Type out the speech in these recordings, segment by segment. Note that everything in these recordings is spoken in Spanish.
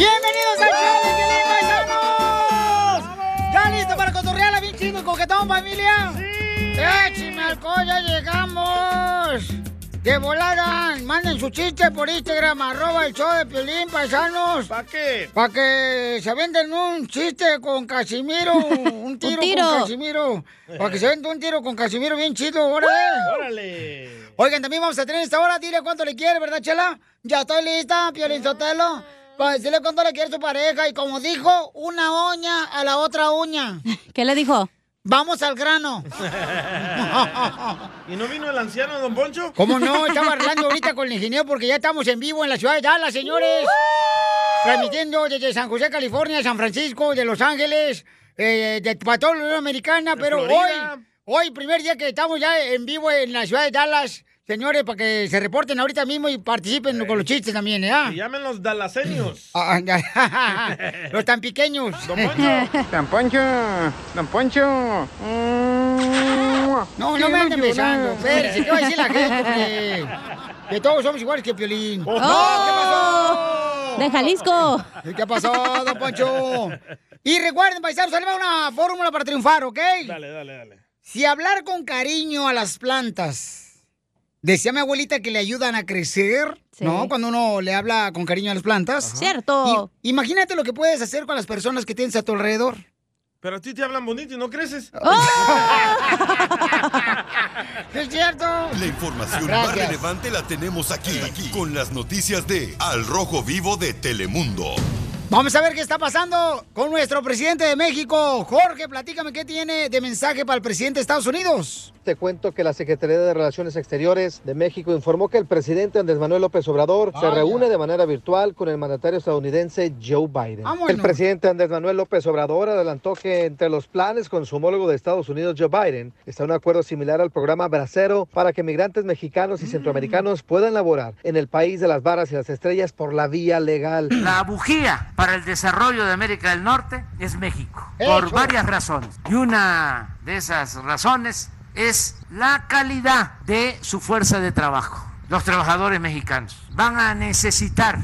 ¡Bienvenidos al show de Piolín, paisanos! ¿Ya listo para cotorrear a bien chido y coquetón, familia? ¡Sí! ¡Écheme alcohol, ya llegamos! ¡De volada! Manden su chiste por Instagram, arroba el show de Piolín, paisanos. ¿Para qué? Para que se venden un chiste con Casimiro, un tiro, tiro. con Casimiro. Para que se venda un tiro con Casimiro bien chido, órale. ¡Órale! Oigan, también vamos a tener esta hora, dile cuánto le quiere, ¿verdad, Chela? Ya estoy lista, Piolín Sotelo, para decirle cuánto le quiere su pareja. Y como dijo, una uña a la otra uña. ¿Qué le dijo? Vamos al grano. ¿Y no vino el anciano, don Poncho? ¿Cómo no? Estaba hablando ahorita con el ingeniero porque ya estamos en vivo en la ciudad de Dallas, señores. Transmitiendo desde San José, California, San Francisco, de Los Ángeles, eh, de para toda la Unión Americana. De Pero Florida. hoy, hoy, primer día que estamos ya en vivo en la ciudad de Dallas, señores, para que se reporten ahorita mismo y participen con los chistes también, ¿eh? Y llamen los dalaseños. Ah, ah, los tan pequeños. Don Poncho. Don Poncho, Don Poncho. No, no me anden besando. Espérese, ¿qué va a decir la gente? Que todos somos iguales que Piolín. Oh. No, ¿qué pasó? De Jalisco. ¿Qué pasó, don Poncho? Y recuerden, paisanos, sale una fórmula para triunfar, ¿ok? Dale, dale, dale. Si hablar con cariño a las plantas, decía mi abuelita que le ayudan a crecer, Sí. ¿no? Cuando uno le habla con cariño a las plantas. Cierto. Y- imagínate lo que puedes hacer con las personas que tienes a tu alrededor. Pero a ti te hablan bonito y no creces. ¿Es cierto? La información Gracias. más relevante la tenemos aquí, aquí, con las noticias de Al Rojo Vivo de Telemundo. Vamos a ver qué está pasando con nuestro presidente de México. Jorge, platícame qué tiene de mensaje para el presidente de Estados Unidos. Te cuento que la Secretaría de Relaciones Exteriores de México informó que el presidente Andrés Manuel López Obrador se reúne de manera virtual con el mandatario estadounidense Joe Biden. Vámonos. El presidente Andrés Manuel López Obrador adelantó que entre los planes con su homólogo de Estados Unidos, Joe Biden, está un acuerdo similar al programa Bracero para que migrantes mexicanos y centroamericanos puedan laborar en el país de las varas y las estrellas por la vía legal. La bujía para el desarrollo de América del Norte es México, por varias razones. Y una de esas razones es la calidad de su fuerza de trabajo. Los trabajadores mexicanos van a necesitar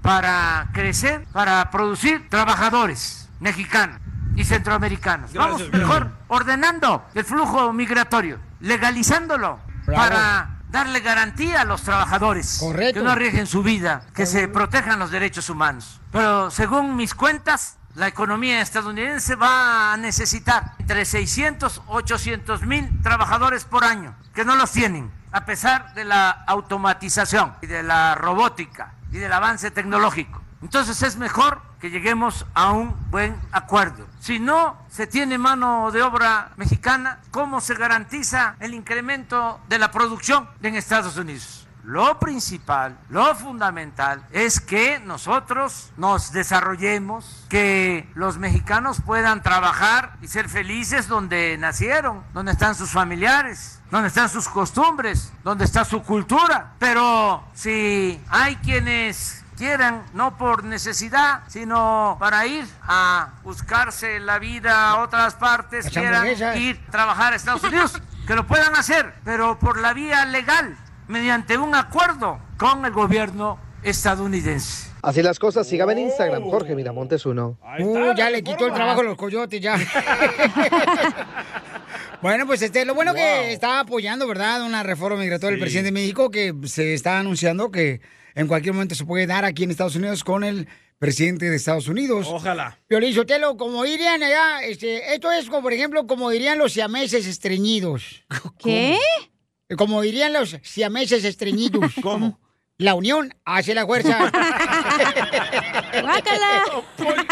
para crecer, para producir trabajadores mexicanos y centroamericanos. Vamos mejor ordenando el flujo migratorio, legalizándolo Bravo. para darle garantía a los trabajadores Correcto. que no arriesguen su vida, que se protejan los derechos humanos. Pero según mis cuentas, la economía estadounidense va a necesitar entre 600 800 mil trabajadores por año, que no los tienen, a pesar de la automatización y de la robótica y del avance tecnológico. Entonces es mejor que lleguemos a un buen acuerdo. Si no se tiene mano de obra mexicana, ¿cómo se garantiza el incremento de la producción en Estados Unidos? Lo principal, lo fundamental es que nosotros nos desarrollemos, que los mexicanos puedan trabajar y ser felices donde nacieron, donde están sus familiares, donde están sus costumbres, donde está su cultura. Pero si hay quienes quieran, no por necesidad, sino para ir a buscarse la vida a otras partes, Las quieran ir a trabajar a Estados Unidos, que lo puedan hacer, pero por la vía legal, mediante un acuerdo con el gobierno estadounidense. Así las cosas, sígame en Instagram, Jorge Miramontes uno. Uh, ya le quitó el trabajo a los coyotes, ya. bueno, pues este, lo bueno que está apoyando, ¿verdad? Una reforma migratoria del Sí. presidente de México que se está anunciando que en cualquier momento se puede dar aquí en Estados Unidos con el presidente de Estados Unidos. Ojalá. Piolín Sotelo, como dirían allá, este, esto es como, por ejemplo, como dirían los siameses estreñidos. ¿Qué? Como dirían los siameses estreñidos. ¿Cómo? La unión hace la fuerza. ¡Guácala!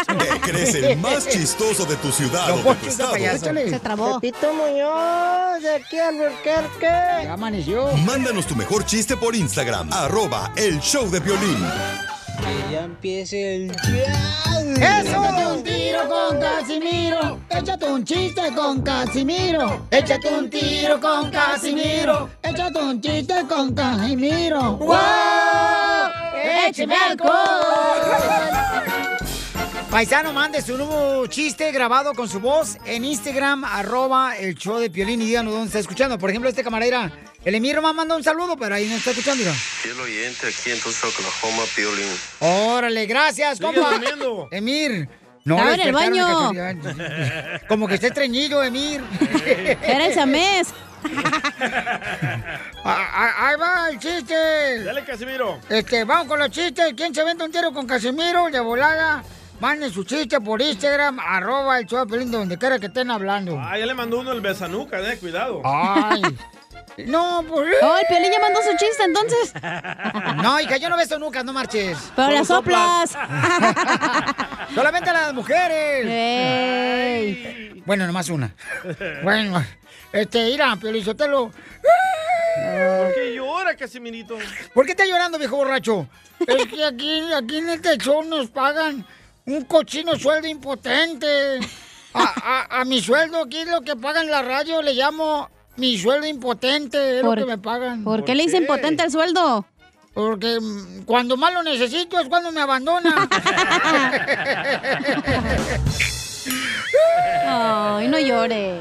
¿Qué crees el más chistoso de tu ciudad Don o de tu estado? Se trabó. Pepito Muñoz, de aquí al. Ya amaneció. Mándanos tu mejor chiste por Instagram, arroba el show de violín. Que ya empiece el Échate un tiro con Casimiro. Échate un chiste con Casimiro. Échate un tiro con Casimiro. Échate un chiste con Casimiro. ¡Wow! ¡Échame alcohol! Paisano, mande su nuevo chiste grabado con su voz en Instagram, arroba el show de Piolín y díganos dónde está escuchando. Por ejemplo, este camarera, el Emir me manda un saludo, pero ahí no está escuchando. mira. Fiel oyente aquí en Tulsa, Oklahoma, Piolín. Órale, gracias, compa. Emir. No, Estaba en el baño. Como que está estreñido, Emir. Era el chamés. Ah, ah, Ahí va el chiste. Dale, Casimiro. Este, vamos con los chistes. ¿Quién se vende un tiro con Casimiro de volada? Manden su chiste por Instagram, arroba el show de Piolín, donde quiera que estén hablando. Ah, ya le mandó uno el besanuca, eh, cuidado. Ay. No, pues. Oh, el Piolín ya mandó su chiste, entonces. No, hija, yo no beso nunca, no marches. Pero las soplas. Solamente a las mujeres. Ey. Bueno, nomás una. Bueno, este, mira, Piolizotelo. ¿Por qué llora, Casimirito? ¿Por qué estás llorando, viejo borracho? Es que aquí, aquí en este show nos pagan un cochino sueldo impotente. A, a- a mi sueldo aquí lo que pagan en la radio le llamo mi sueldo impotente, es lo ¿Por- que me pagan. ¿Por qué le dicen potente el sueldo? Porque cuando más lo necesito es cuando me abandona. Ay, no llore.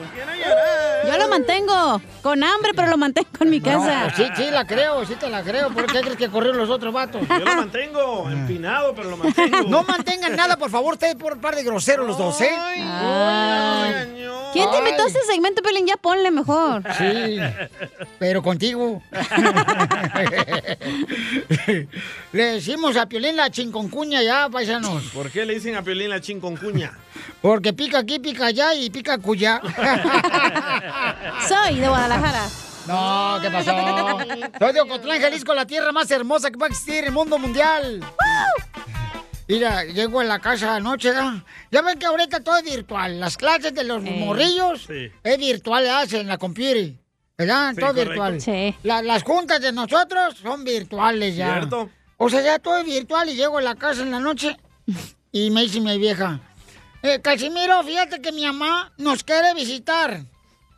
Yo lo mantengo. Con hambre, pero lo mantengo en mi casa. No, sí, sí, la creo, sí te la creo. ¿Por qué crees que corrieron los otros vatos? Yo lo mantengo, empinado, pero lo mantengo. No mantengan nada, por favor, ustedes por par de groseros los dos, ¿eh? Ay. ¿Quién te invitó a este segmento, Pelín? Ya ponle mejor. Sí, pero contigo. Le decimos a Piolín la chinconcuña ya, paisanos. ¿Por qué le dicen a Piolín la chinconcuña? Porque pica aquí, pica allá y pica cuya. Soy de Guadalajara. No, ¿qué pasó? Soy de Ocotlán, Jalisco, la tierra más hermosa que va a existir en el mundo mundial. Mira, llego a la casa anoche, ¿verdad? Ya ven que ahorita todo es virtual. Las clases de los Eh. morrillos Sí. es virtual, ¿verdad? en la computer. ¿Verdad? Sí, todo correcto. virtual. Sí. La- las juntas de nosotros son virtuales ya. ¿Cierto? O sea, ya todo es virtual y llego a la casa en la noche y me dice mi vieja, eh, Casimiro, fíjate que mi mamá nos quiere visitar.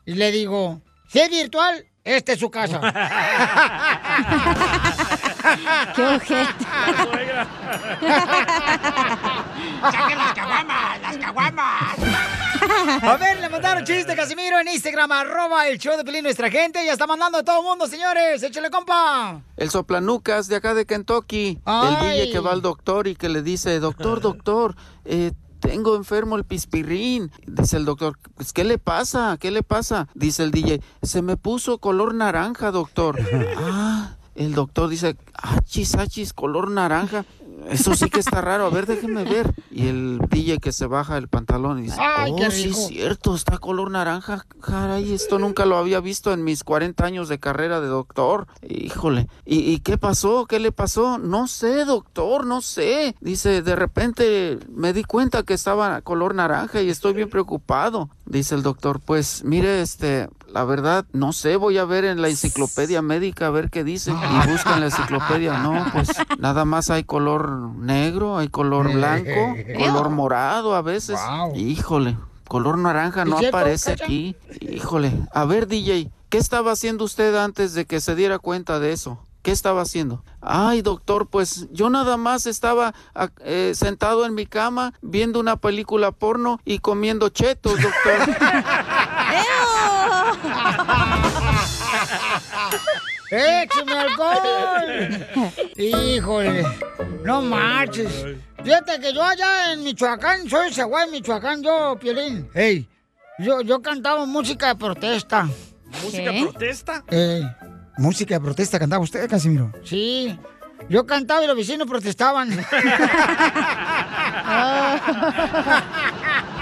Y le digo, si es virtual, esta es su casa. Qué ojete. ¡Saquen las caguamas! ¡Las caguamas! A ver, le mandaron chiste, Casimiro, en Instagram, arroba el show de Pelín, nuestra gente. Ya está mandando a todo el mundo, señores. Échale, compa. El soplanucas de acá de Kentucky. Ay. El DJ que va al doctor y que le dice, doctor, doctor, eh, tengo enfermo el pispirrín. Dice el doctor, pues, ¿qué le pasa? ¿Qué le pasa? Dice el DJ, se me puso color naranja, doctor. ah, el doctor dice, achis, achis, color naranja. Eso sí que está raro, a ver, déjeme ver. Y el DJ que se baja el pantalón y dice, Ay, oh, sí es cierto, está color naranja. Caray, esto nunca lo había visto en mis 40 años de carrera de doctor. Híjole, ¿y, y qué pasó? ¿Qué le pasó? No sé, doctor, no sé. Dice, de repente me di cuenta que estaba color naranja y estoy bien preocupado. Dice el doctor, pues mire, este, la verdad, no sé, voy a ver en la enciclopedia médica a ver qué dice. Y busca en la enciclopedia, no, pues nada más hay color negro, hay color blanco, color morado a veces. Wow. Híjole, color naranja no ¿Es cierto, aparece aquí. Híjole, a ver DJ, ¿qué estaba haciendo usted antes de que se diera cuenta de eso? ¿Qué estaba haciendo? Ay, doctor, pues yo nada más estaba ah, eh, sentado en mi cama viendo una película porno y comiendo chetos, doctor. ¡Échame alcohol! Híjole, no marches. Fíjate que yo allá en Michoacán, soy Zaguay, Michoacán, yo, Piolín. Hey, yo, yo cantaba música de protesta. ¿Música ¿Qué? protesta? Eh, música de protesta cantaba usted, Casimiro. Sí. Yo cantaba y los vecinos protestaban.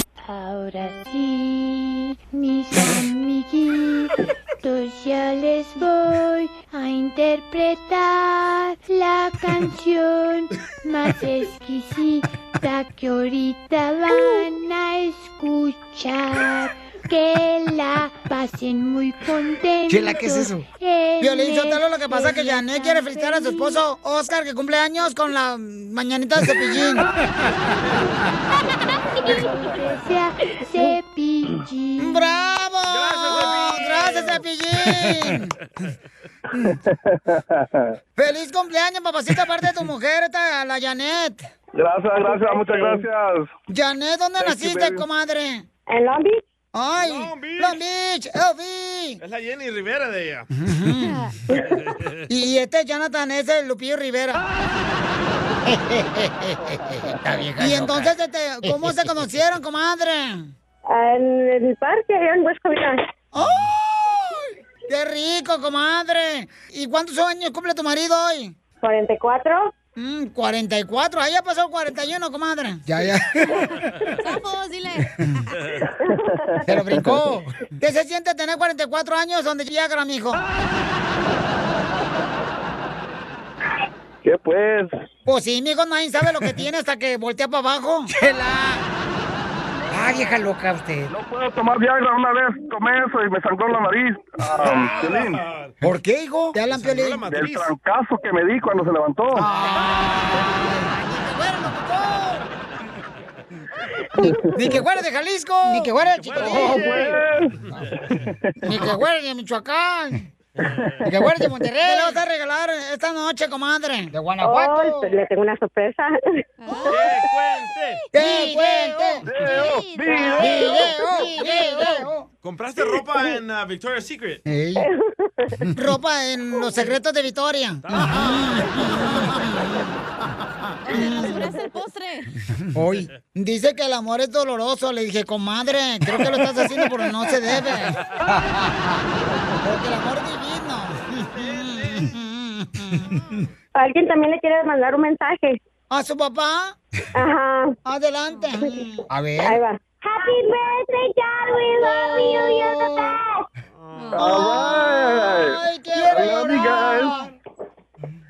Ahora sí, mis amiguitos, ya les voy a interpretar la canción más exquisita que ahorita van a escuchar. Que la pasen muy contentos. Chela, ¿qué es eso? Violín Sotelo, lo que pasa es que esta Janet quiere felicitar a su esposo Oscar, que cumple años con la mañanita de cepillín. cepillín. ¡Bravo! ¡Gracias, cepillín! ¡Feliz cumpleaños, papacita, aparte de tu mujer, esta, la Janet! Gracias, gracias, muchas gracias. Janet, ¿dónde Thank you, naciste, baby. comadre? ¿En Long Beach? ¡Ay! Long Beach. Long Beach, LB. Es la Jenny Rivera de ella. Y este Jonathan es el Lupillo Rivera. y entonces, este, ¿cómo se conocieron, comadre? En el parque, allá en West Covina. ¡Ay! ¡Qué rico, comadre! ¿Y cuántos años cumple tu marido hoy? 44. Mm, 44. Ahí ya pasó 41, comadre. Ya, ya. ¡Sapos, dile! Se lo brincó. ¿Qué se siente tener 44 años donde llega, mijo? ¿Qué pues? Pues sí, mijo, nadie sabe lo que tiene hasta que voltea para abajo. ¡Chela! Ah, vieja loca usted. No puedo tomar Viagra una vez, tomé eso y me sangró la nariz. Ah, Piolín. ¿Por qué, hijo? Te hablan, Piolín. Del trancazo que me di cuando se levantó. Ni que fuera de Jalisco. Ni que fuera de Chicotenche. Ni que fuera de Michoacán. Que fuera de Monterrey. ¿Qué le vas a regalar esta noche, comadre? De Guanajuato. Oh, le tengo una sorpresa. ¡Que cuente! Video, video, video. ¿Compraste ropa en uh, Victoria's Secret? Ropa en los secretos de Victoria. ¡Basuraste el postre! Hoy dice que el amor es doloroso. Le dije, comadre, creo que lo estás haciendo porque no se debe. Porque el amor es divino. Alguien también le quiere mandar un mensaje. ¿A su papá? Ajá. Adelante. A ver. Ahí va. Happy birthday, John. We love you. You're the best. Ay, quiero llorar.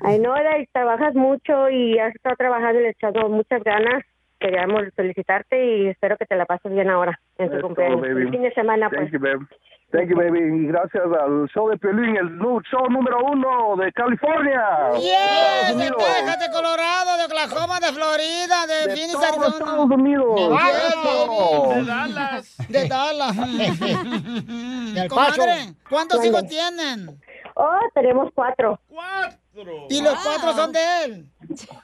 Ay, no, Eda, trabajas mucho y has estado trabajando y le has echado muchas ganas. Queríamos felicitarte y espero que te la pases bien ahora en tu cumpleaños. baby. El fin de semana, pues. Thank you, babe. Thank you, baby. Y gracias al show de Piolín, el show número uno de California. Yes, de. Texas, de Colorado, de Oklahoma, de Florida, de, De Phoenix, Arizona. Estados Unidos. Eso. baby. De Dallas. De Dallas. Del Comadre. ¿cuántos Mande. hijos tienen? Oh, tenemos cuatro. ¡Cuatro! ¿Y los cuatro son de él?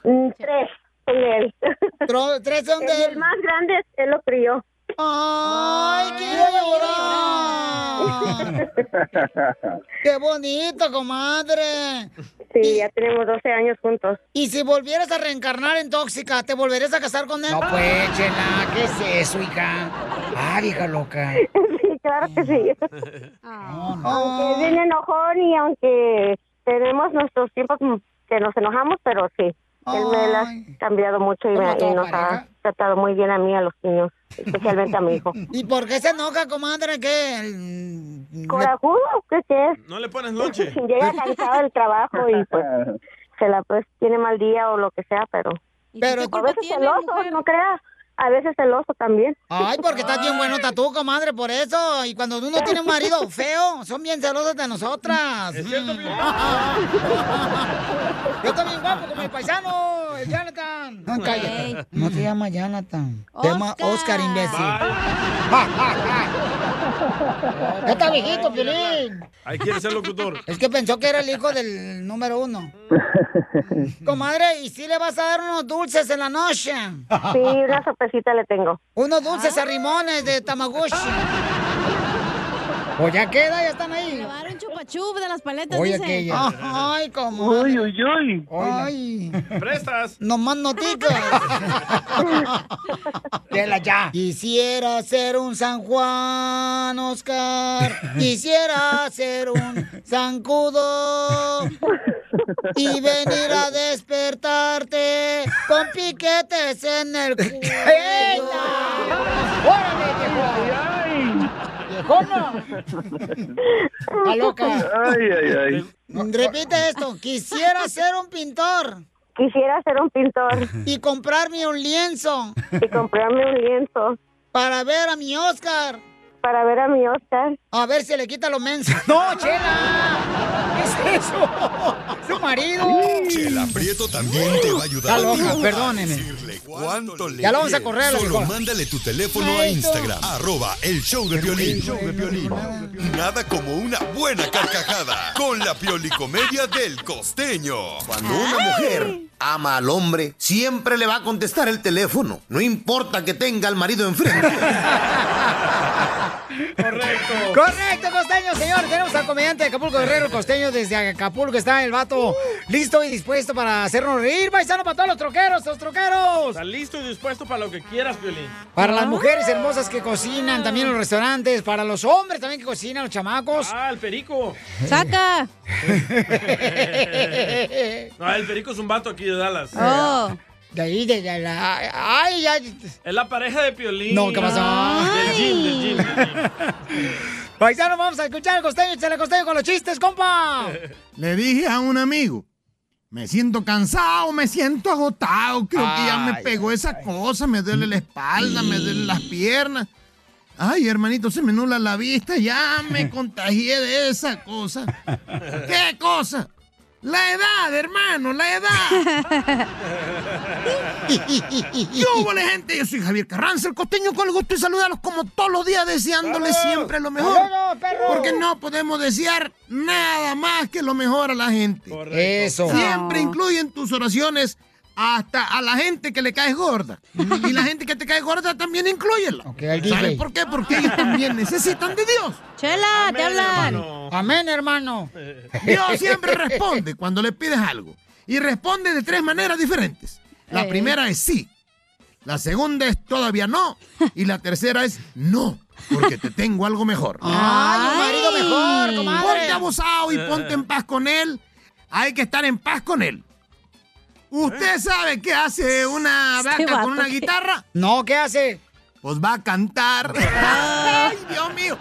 Mm, Tres son de él. ¿Tres son de El él? más grande, él lo crió. ¡Ay, quiero llorar! ¡Qué bonito, comadre! Sí, ya tenemos 12 años juntos. ¿Y si volvieras a reencarnar en tóxica, te volverías a casar con él? No, pues, Chela, ¿qué es eso, hija? Ah, vieja loca. Sí, claro que sí. Aunque es bien enojón y aunque tenemos nuestros tiempos que nos enojamos, pero sí. Él me la ha cambiado mucho y, me- y nos ha tratado muy bien a mí, y a los niños, especialmente a mi hijo. ¿Y por qué se enoja, comadre? ¿Qué? ¿Corajudo? ¿Qué es? ¿No le pones lonche? Llega cansado del trabajo y pues se la pues tiene mal día o lo que sea, pero... Pero a veces celoso, no creas. A veces celoso también. Ay, porque estás bien bueno tú, comadre, por eso. Y cuando uno tiene un marido feo, son bien celosos de nosotras. ¿Es cierto, Mm. Yo también guapo como el paisano, el Jonathan. No, cállate. No se llama Jonathan. Se llama Oscar, imbécil. ya está viejito, Piolín. Ahí quiere ser locutor. Es que pensó que era el hijo del número uno. Comadre, ¿y si le vas a dar unos dulces en la noche? Sí, una le tengo. Unos dulces a rimones de Tamagotchi. Pues ya queda, ya están ahí. Llevar un chupachup de las paletas, Oye, dice. aquella. Ay, como. Uy, uy, uy. Ay. ¿Prestas? No más noticas. Dela ya. Quisiera ser un San Juan, Oscar. Quisiera ser un zancudo. Y venir a despertarte con piquetes en el cuello. ¡Órale, ¡Viejona! Está loca. Ay, ay, ay. Repite esto. Quisiera ser un pintor. Quisiera ser un pintor. Y comprarme un lienzo. Y comprarme un lienzo. Para ver a mi Oscar. Para ver a mi Oscar. A ver si le quita lo menso. ¡No, Chela! ¿Qué es eso? ¡Su marido! Chela Prieto también te va a ayudar. Está loca, decirle cuánto le Ya lo vamos a correr a la Solo mándale tu teléfono a Instagram, arroba el show de violín. Nada como una buena carcajada con la piolicomedia del costeño. Cuando una mujer ama al hombre, siempre le va a contestar el teléfono. No importa que tenga al marido enfrente. Correcto. Correcto, costeño, señor. Tenemos al comediante de Acapulco Guerrero Costeño desde Acapulco. Está el vato listo y dispuesto para hacernos reír. Paisano para todos los troqueros, los troqueros. Está listo y dispuesto para lo que quieras, Piolín. Para las mujeres hermosas que cocinan también en los restaurantes. Para los hombres también que cocinan, los chamacos. Ah, el perico. ¡Saca! No, el perico es un vato aquí de Dallas. Oh. De ahí, de, de la... Ay, ya... Es la pareja de Piolín. No, ¿qué pasó? Del gym, del gym. Paisano, vamos a escuchar al costeño. Échale costeño con los chistes, compa. Le dije a un amigo, me siento cansado, me siento agotado, creo que ya me Ay, pegó esa cosa, me duele la espalda, me duelen las piernas. Ay, hermanito, se me nula la vista, ya me contagié de esa cosa. ¿Qué cosa? La edad, hermano, la edad. ¿Qué hubo, la gente? Yo soy Javier Carranza, el costeño, con el gusto de saludarlos como todos los días, deseándoles siempre lo mejor. ¡Bravo, perro! Porque no podemos desear nada más que lo mejor a la gente. Eso. Siempre incluye en tus oraciones hasta a la gente que le caes gorda. Y la gente que te cae gorda también incluyela. al ¿Sabes por qué? Porque ellos también necesitan de Dios. Chela, te hablan. Amén, hermano. Dios siempre responde cuando le pides algo. Y responde de tres maneras diferentes. La Ey. primera es sí. La segunda es todavía no. Y la tercera es no. Porque te tengo algo mejor. Ay, un marido mejor, comadre. Ponte abusado y ponte en paz con él. Hay que estar en paz con él. ¿Usted sabe qué hace una Este vaca con una guitarra? No, ¿qué hace? Pues va a cantar. ¡Ay, Dios mío!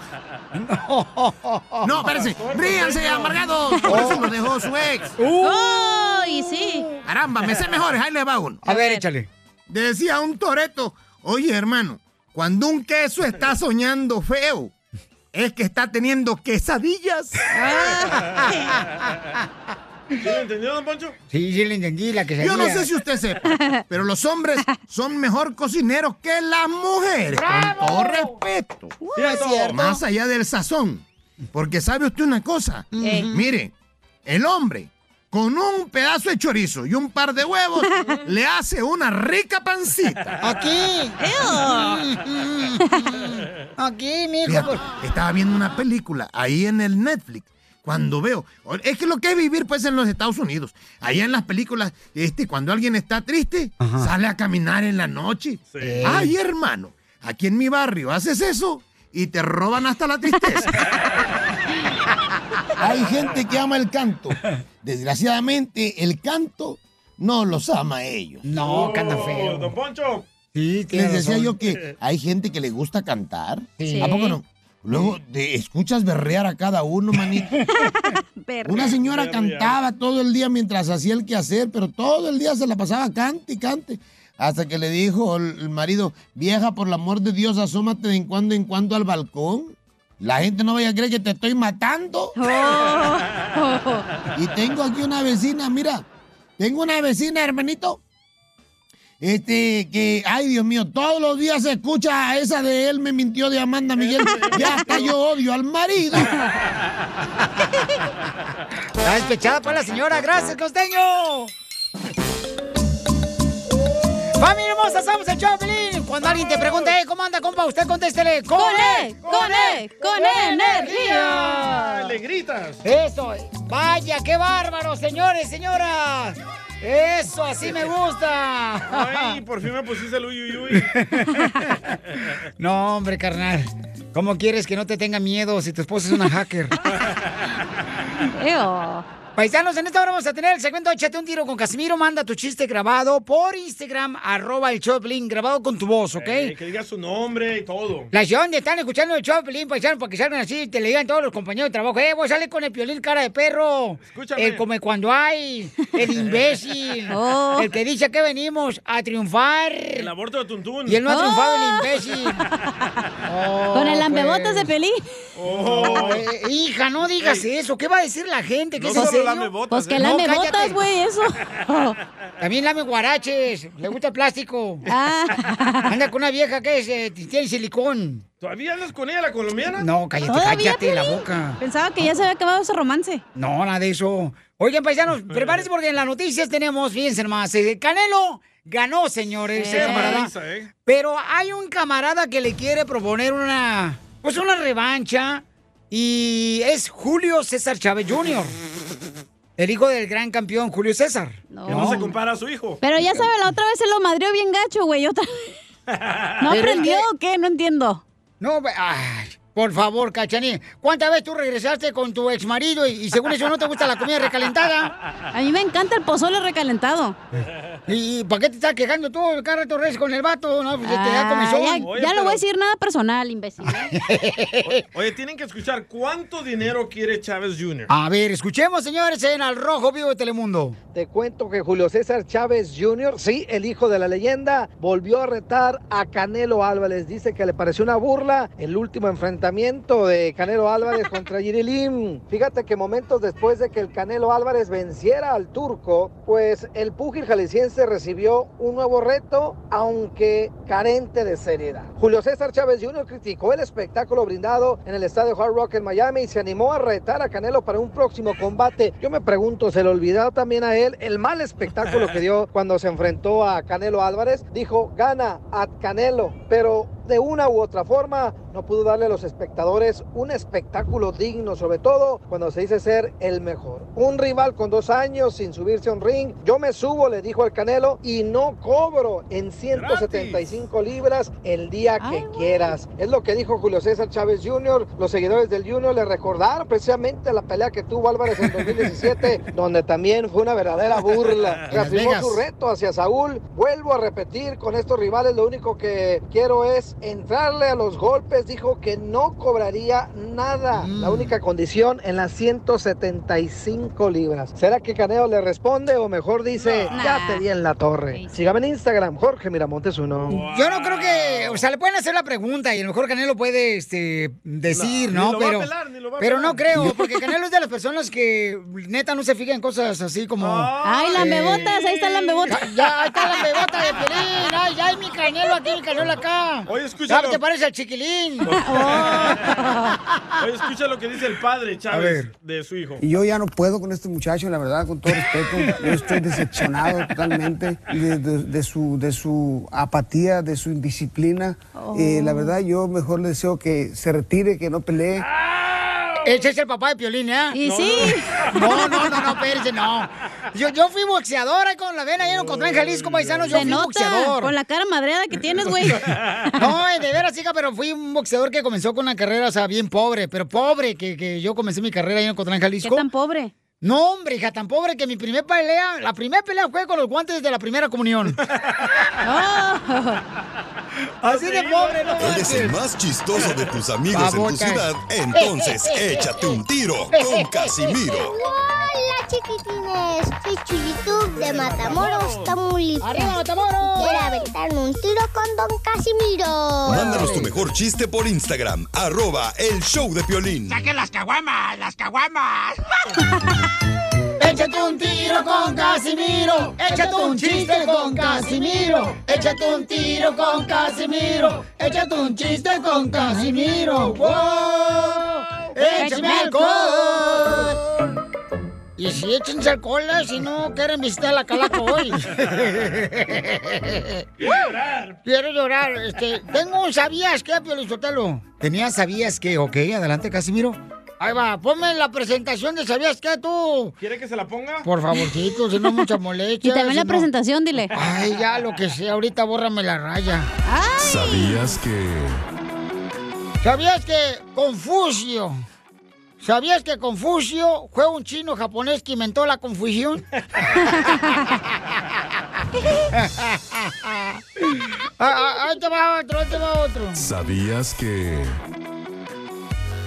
No, espérense. Ríanse, amargados. Por eso lo dejó su ex. ¡Oh, y sí! Caramba, me sé mejores. Ahí le va uno. A ver, échale. Decía un toreto, oye hermano, cuando un queso está soñando feo, es que está teniendo quesadillas. ¿Sí lo entendió, don Poncho? Sí, sí le entendí la que Yo no sé si usted sepa, pero los hombres son mejor cocineros que las mujeres, con todo respeto. es cierto. Más allá del sazón. Porque sabe usted una cosa, Eh. mire, el hombre con un pedazo de chorizo y un par de huevos le hace una rica pancita. Aquí. Aquí, mijo. Fíjate, estaba viendo una película ahí en el Netflix. Cuando veo, es que lo que es vivir pues en los Estados Unidos. Allá en las películas, este, cuando alguien está triste, sale a caminar en la noche. Ay, hermano, aquí en mi barrio haces eso y te roban hasta la tristeza. Hay gente que ama el canto. Desgraciadamente, el canto no los ama a ellos. No, canta Oh, feo. Don Poncho. Sí, Les decía razón. yo que hay gente que le gusta cantar. Sí. ¿A poco no? Luego te escuchas berrear a cada uno, manito. Una señora cantaba todo el día mientras hacía el quehacer, pero todo el día se la pasaba cante y cante. Hasta que le dijo el marido, vieja, por el amor de Dios, asómate de en cuando en cuando al balcón. La gente no vaya a creer que te estoy matando. y tengo aquí una vecina, mira, tengo una vecina, hermanito, este, que, ay Dios mío, todos los días se escucha a esa de él me mintió de Amanda Miguel. Ya hasta yo odio al marido. Está despechada para la señora. Gracias, costeño. Familia hermosa, somos el Choplin. Cuando alguien te pregunte, "Hey, ¿cómo anda, compa? Usted contéstele. ¡Con E, con E, con energía! Le gritas. Eso. Vaya, qué bárbaro, señores, señoras. Eso, así me gusta. Ay, por fin me pusiste el uy, uy, uy. No, hombre, carnal. ¿Cómo quieres que no te tenga miedo si tu esposa es una hacker? Paisanos, en esta hora vamos a tener el segmento Échate un tiro con Casimiro. Manda tu chiste grabado por Instagram, arroba el Choplin, grabado con tu voz, ¿ok? Eh, que diga su nombre y todo. La ciudad donde están escuchando el Choplin, paisanos, para que salgan así, te le digan todos los compañeros de trabajo. Eh, vos sale con el piolín cara de perro. Escúchame. El come cuando hay, el imbécil. Oh. El que dice que venimos a triunfar. El aborto de Tuntún. Y él no ha Oh. triunfado, el imbécil. Oh, Con el lambebotas de pues. Pelín. Oh. Eh, hija, no digas eso. ¿Qué va a decir la gente? ¿Qué No serio? Lame botas, Pues que ¿eh? lame No, botas, güey, eso. También lame guaraches. Le gusta el plástico. Ah. Anda con una vieja que es, eh, tiene silicón. ¿Todavía andas con ella, la colombiana? No, cállate, ¿Todavía, cállate la boca. Pensaba que ya se había acabado ese romance. No, nada de eso. Oigan, paisanos, prepárense porque en las noticias tenemos, fíjense más, eh, Canelo ganó, señores, Eh. camarada. ¿eh? Pero hay un camarada que le quiere proponer una, pues una revancha y es Julio César Chávez Jr., el hijo del gran campeón Julio César. No. Que no se compara a su hijo. Pero ya sabe, la otra vez se lo madrió bien gacho, güey. Otra... ¿No aprendió o qué? No entiendo. No, ve- ay, por favor, Cachanilla. ¿Cuántas veces tú regresaste con tu ex marido y, y según eso no te gusta la comida recalentada? A mí me encanta el pozole recalentado. ¿Y para qué te estás quejando tú? Cada rato regresas con el vato, ¿no? Pues te da comezón. ya Oye, ya no voy a decir nada personal, imbécil. Oye, tienen que escuchar cuánto dinero quiere Chávez Jr. A ver, escuchemos, señores, en Al Rojo Vivo de Telemundo. Te cuento que Julio César Chávez Jr., sí, el hijo de la leyenda, volvió a retar a Canelo Álvarez. Dice que le pareció una burla el último enfrentamiento de Canelo Álvarez contra Yirilim. Fíjate que momentos después de que el Canelo Álvarez venciera al turco, pues el púgil jalisciense recibió un nuevo reto, aunque carente de seriedad. Julio César Chávez Jr. criticó el espectáculo brindado en el estadio Hard Rock en Miami y se animó a retar a Canelo para un próximo combate. Yo me pregunto, ¿se le olvidó también a él el mal espectáculo que dio cuando se enfrentó a Canelo Álvarez? Dijo, gana a Canelo, pero de una u otra forma no pudo darle a los espectadores un espectáculo digno, sobre todo cuando se dice ser el mejor. Un rival con dos años sin subirse a un ring, yo me subo, le dijo al Canelo, y no cobro en 175 libras el día que quieras. Es lo que dijo Julio César Chávez Jr. Los seguidores del Junior le recordaron precisamente la pelea que tuvo Álvarez en 2017, donde también fue una verdadera burla. Reafirmó su reto hacia Saúl. Vuelvo a repetir con estos rivales, lo único que quiero es entrarle a los golpes. Dijo que no cobraría nada. Mm. La única condición en las 175 libras. ¿Será que Caneo le responde o mejor dice, ya te di en la torre? Sígame en Instagram, Jorge Miramontes uno. Yo no creo que, o sea, le pueden hacer la pregunta y a lo mejor Canelo puede este, decir, No, ¿no? ni lo va a pero pelar, ni lo va a pero no creo, porque Canelo es de las personas que neta no se fijan en cosas así como... Ay, lambebotas, ahí está el lambebotas. Ya, ya, ahí está la bebota de Pelín. Ay, ya hay mi canelo aquí, mi canelo acá. Oye, escúchalo. ¿Sabes? Te parece al chiquilín. Oye, escucha lo que dice el padre Chávez de su hijo. Y yo ya no puedo con este muchacho, la verdad, con todo respeto. Yo estoy decepcionado totalmente de, de- de su, de su apatía, de su indisciplina. Eh, la verdad, yo mejor le deseo que se retire, que no pelee. Ese es el papá de Piolín, ¿eh? Y no, sí. No, no, no, no, espérense, no. Yo, yo fui boxeador ahí con la vena ahí en Ocotlán, Jalisco, paisanos. Yo Se fui nota boxeador. con la cara madreada que tienes, güey. No, eh, de veras, hija, pero fui un boxeador que comenzó con una carrera, o sea, bien pobre, pero pobre, que, que yo comencé mi carrera ahí en Ocotlán, ¿Qué Jalisco. tan pobre? No, hombre, hija, tan pobre que mi primer pelea, la primera pelea fue con los guantes de la primera comunión. Así de pobre, no Él es el más chistoso de tus amigos en tu ciudad. Entonces, échate un tiro con Casimiro. Hola chiquitines, soy Chuyitub de Matamoros, Tamaulipas. ¡Arriba, Matamoros! Quiero aventarme un tiro con Don Casimiro. Mándanos tu mejor chiste por Instagram, arroba el show de Piolín. ¡Saquen las caguamas, las caguamas! Échate un tiro con Casimiro. Échate un chiste con Casimiro. Échate un tiro con Casimiro. Échate un chiste con Casimiro. ¡Wow! ¡Échame alcohol! Y si échense alcohol, eh, si no quieren visitar la calaca hoy. Quiero llorar. Este, tengo un sabías qué, Piolizotelo. Tenía sabías qué, ok, adelante, Casimiro. Ahí va, ponme la presentación de sabías qué tú. ¿Quiere que se la ponga? Por favorcito, si no mucha molestia. Y también la presentación, dile. Ay, ya, lo que sea, ahorita bórrame la raya. ¿Sabías que... ¿Sabías que Confucio ¿Sabías que Confucio fue un chino japonés que inventó la confusión? Ah, ah, ahí te va otro, ahí te va otro. ¿Sabías que...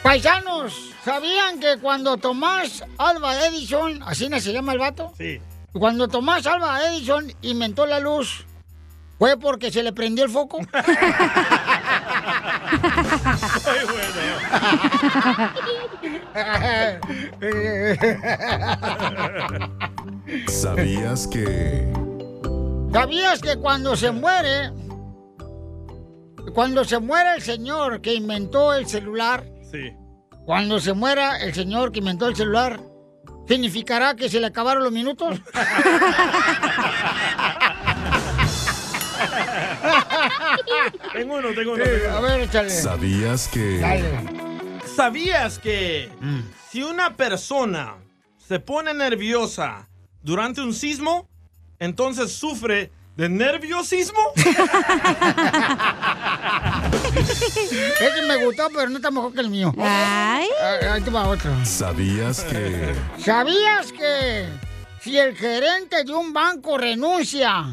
Paisanos, ¿sabían que cuando Tomás Alba Edison, así no se llama el vato? Sí. Cuando Tomás Alba Edison inventó la luz, ¿fue porque se le prendió el foco? ¿Sabías que... ¿Sabías que cuando se muere, cuando se muere el señor que inventó el celular, Sí. cuando se muera el señor que inventó el celular, significará que se le acabaron los minutos? Tengo uno, tengo uno. Sí, tengo uno. a ver, échale. ¿Sabías que... ¿Sabías que si una persona se pone nerviosa durante un sismo, entonces sufre de nerviosismo? Ese me gustó, pero no está mejor que el mío. Ay. Ah, Ahí te va otro. ¿Sabías que... ¿Sabías que si el gerente de un banco renuncia,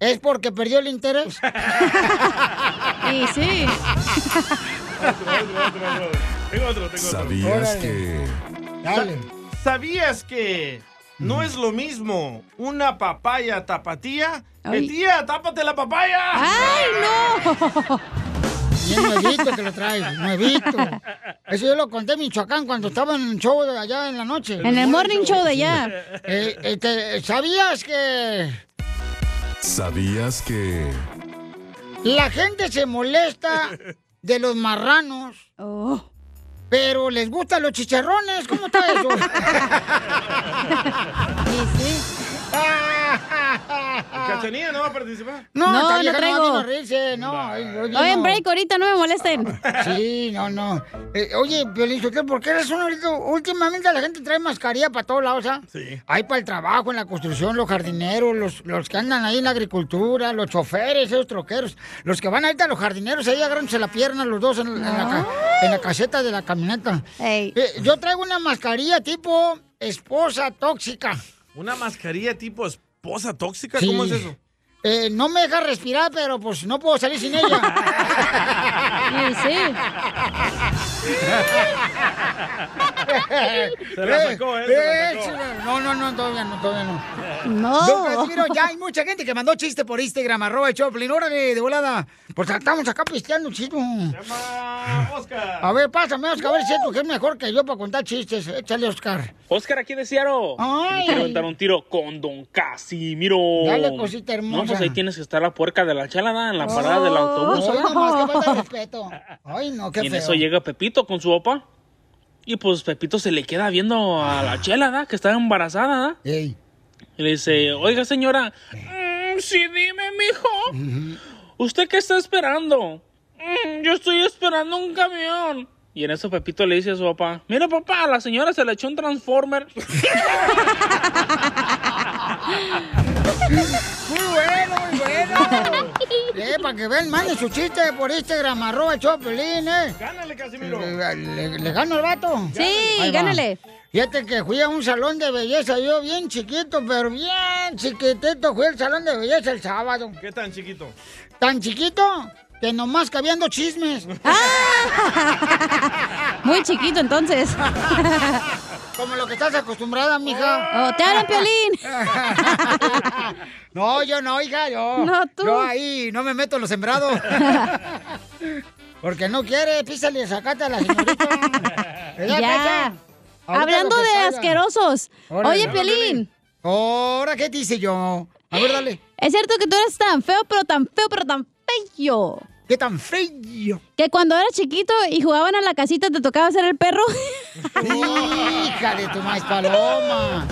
es porque perdió el interés? Y sí. Tengo otro, tengo otro. ¿Sabías que... Dale. ¿Sabías que no es lo mismo una papaya tapatía que tía, tápate la papaya? ¡Ay, no! Bien nuevito que lo traes, nuevito. Eso yo lo conté en Michoacán cuando estaba en un show de allá en la noche. En el morning show de allá. Eh, este, ¿Sabías que ¿Sabías que... la gente se molesta de los marranos, Oh. Pero les gustan los chicharrones? ¿Cómo está eso? Y sí. ¿Cachanilla no va a participar? No, No, no traigo. No, reírse, no. ay, oye, Oye, en no. break, ahorita no me molesten. Sí, no, no. Eh, oye, Sotelo, ¿por qué eres un ahorita? Últimamente la gente trae mascarilla para todos lados, ¿ah? Sí. Hay para el trabajo, en la construcción, los jardineros, los, los que andan ahí en la agricultura, los choferes, esos troqueros, los que van ahorita a los jardineros, ahí agárrense la pierna los dos en, en la, ca- en la caseta de la camioneta. Ey. Eh, yo traigo una mascarilla tipo esposa tóxica. ¿Una mascarilla tipo esposa tóxica? Sí. ¿Cómo es eso? Eh, no me deja respirar, pero pues no puedo salir sin ella. Y sí. Se la sacó, ¿eh? Se la sacó. Eh, No, no, no, todavía no, todavía no. Don No. Casimiro, ya hay mucha gente que mandó chiste por Instagram, arroba Choplin. Órale, de volada. Pues estamos acá pisteando, chido. Llama Oscar. A ver, pásame, Oscar, a ver si es que es mejor que yo para contar chistes. Échale, Oscar. Oscar aquí de Seattle. Ay. Quiero aventar un tiro con Don Casimiro. Dale, cosita hermosa. No, pues ahí tienes que estar la puerca de la chalada en la parada del Oh, autobús. Nomás, que falta de respeto. Ay, no, qué y en feo. eso llega Pepito con su papá. Y pues Pepito se le queda viendo a la chela, ¿da? Que está embarazada, ¿da? Ey. Y le dice, oiga señora, "Mm, sí dime, mijo. ¿Usted qué está esperando? "Mm, yo estoy esperando un camión. Y en eso Pepito le dice a su papá, mira papá, a la señora se le echó un transformer. Muy bueno, muy bueno. Eh, para que vean, mande su chiste por Instagram, arroba el Choplin, eh. Gánale, Casimiro. ¿Le, le- le gano el vato? Sí, Ahí va. gánale. Fíjate que fui a un salón de belleza, yo bien chiquito, pero bien chiquitito. Fui al salón de belleza el sábado. ¿Qué tan chiquito? Tan chiquito que nomás cabían dos chismes. Muy chiquito, entonces. Como lo que estás acostumbrada, mija. Oh, te hablan, Piolín. No, yo no, hija, yo. No, tú. Yo ahí no me meto en los sembrados. Porque no quiere, písale, sacate a la señorita. ¿Verdad, Ya. Ahorita Hablando de salga. asquerosos. Oye, Piolín. Ahora, ¿qué te hice yo? A ver, dale. Es cierto que tú eres tan feo, pero tan feo, pero tan feo. ¿Qué tan feo? Que cuando eras chiquito y jugaban a la casita te tocaba ser el perro. Hija de tu maíz paloma.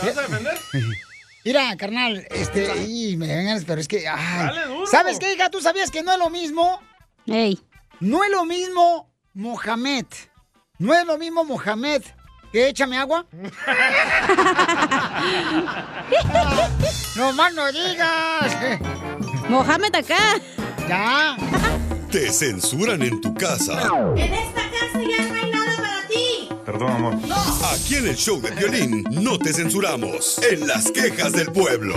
¿Te vas a defender? Mira, carnal, este, y me vengas, pero es que, ay, Dale duro. ¿sabes qué, hija? ¿Tú sabías que no es lo mismo? Ey. No es lo mismo Mohamed. No es lo mismo Mohamed que échame agua. no más no digas. Mohamed acá. Ya. Te censuran en tu casa. En esta casa ya no hay nada para ti. Perdón, amor. Aquí en el show de violín no te censuramos. En las quejas del pueblo.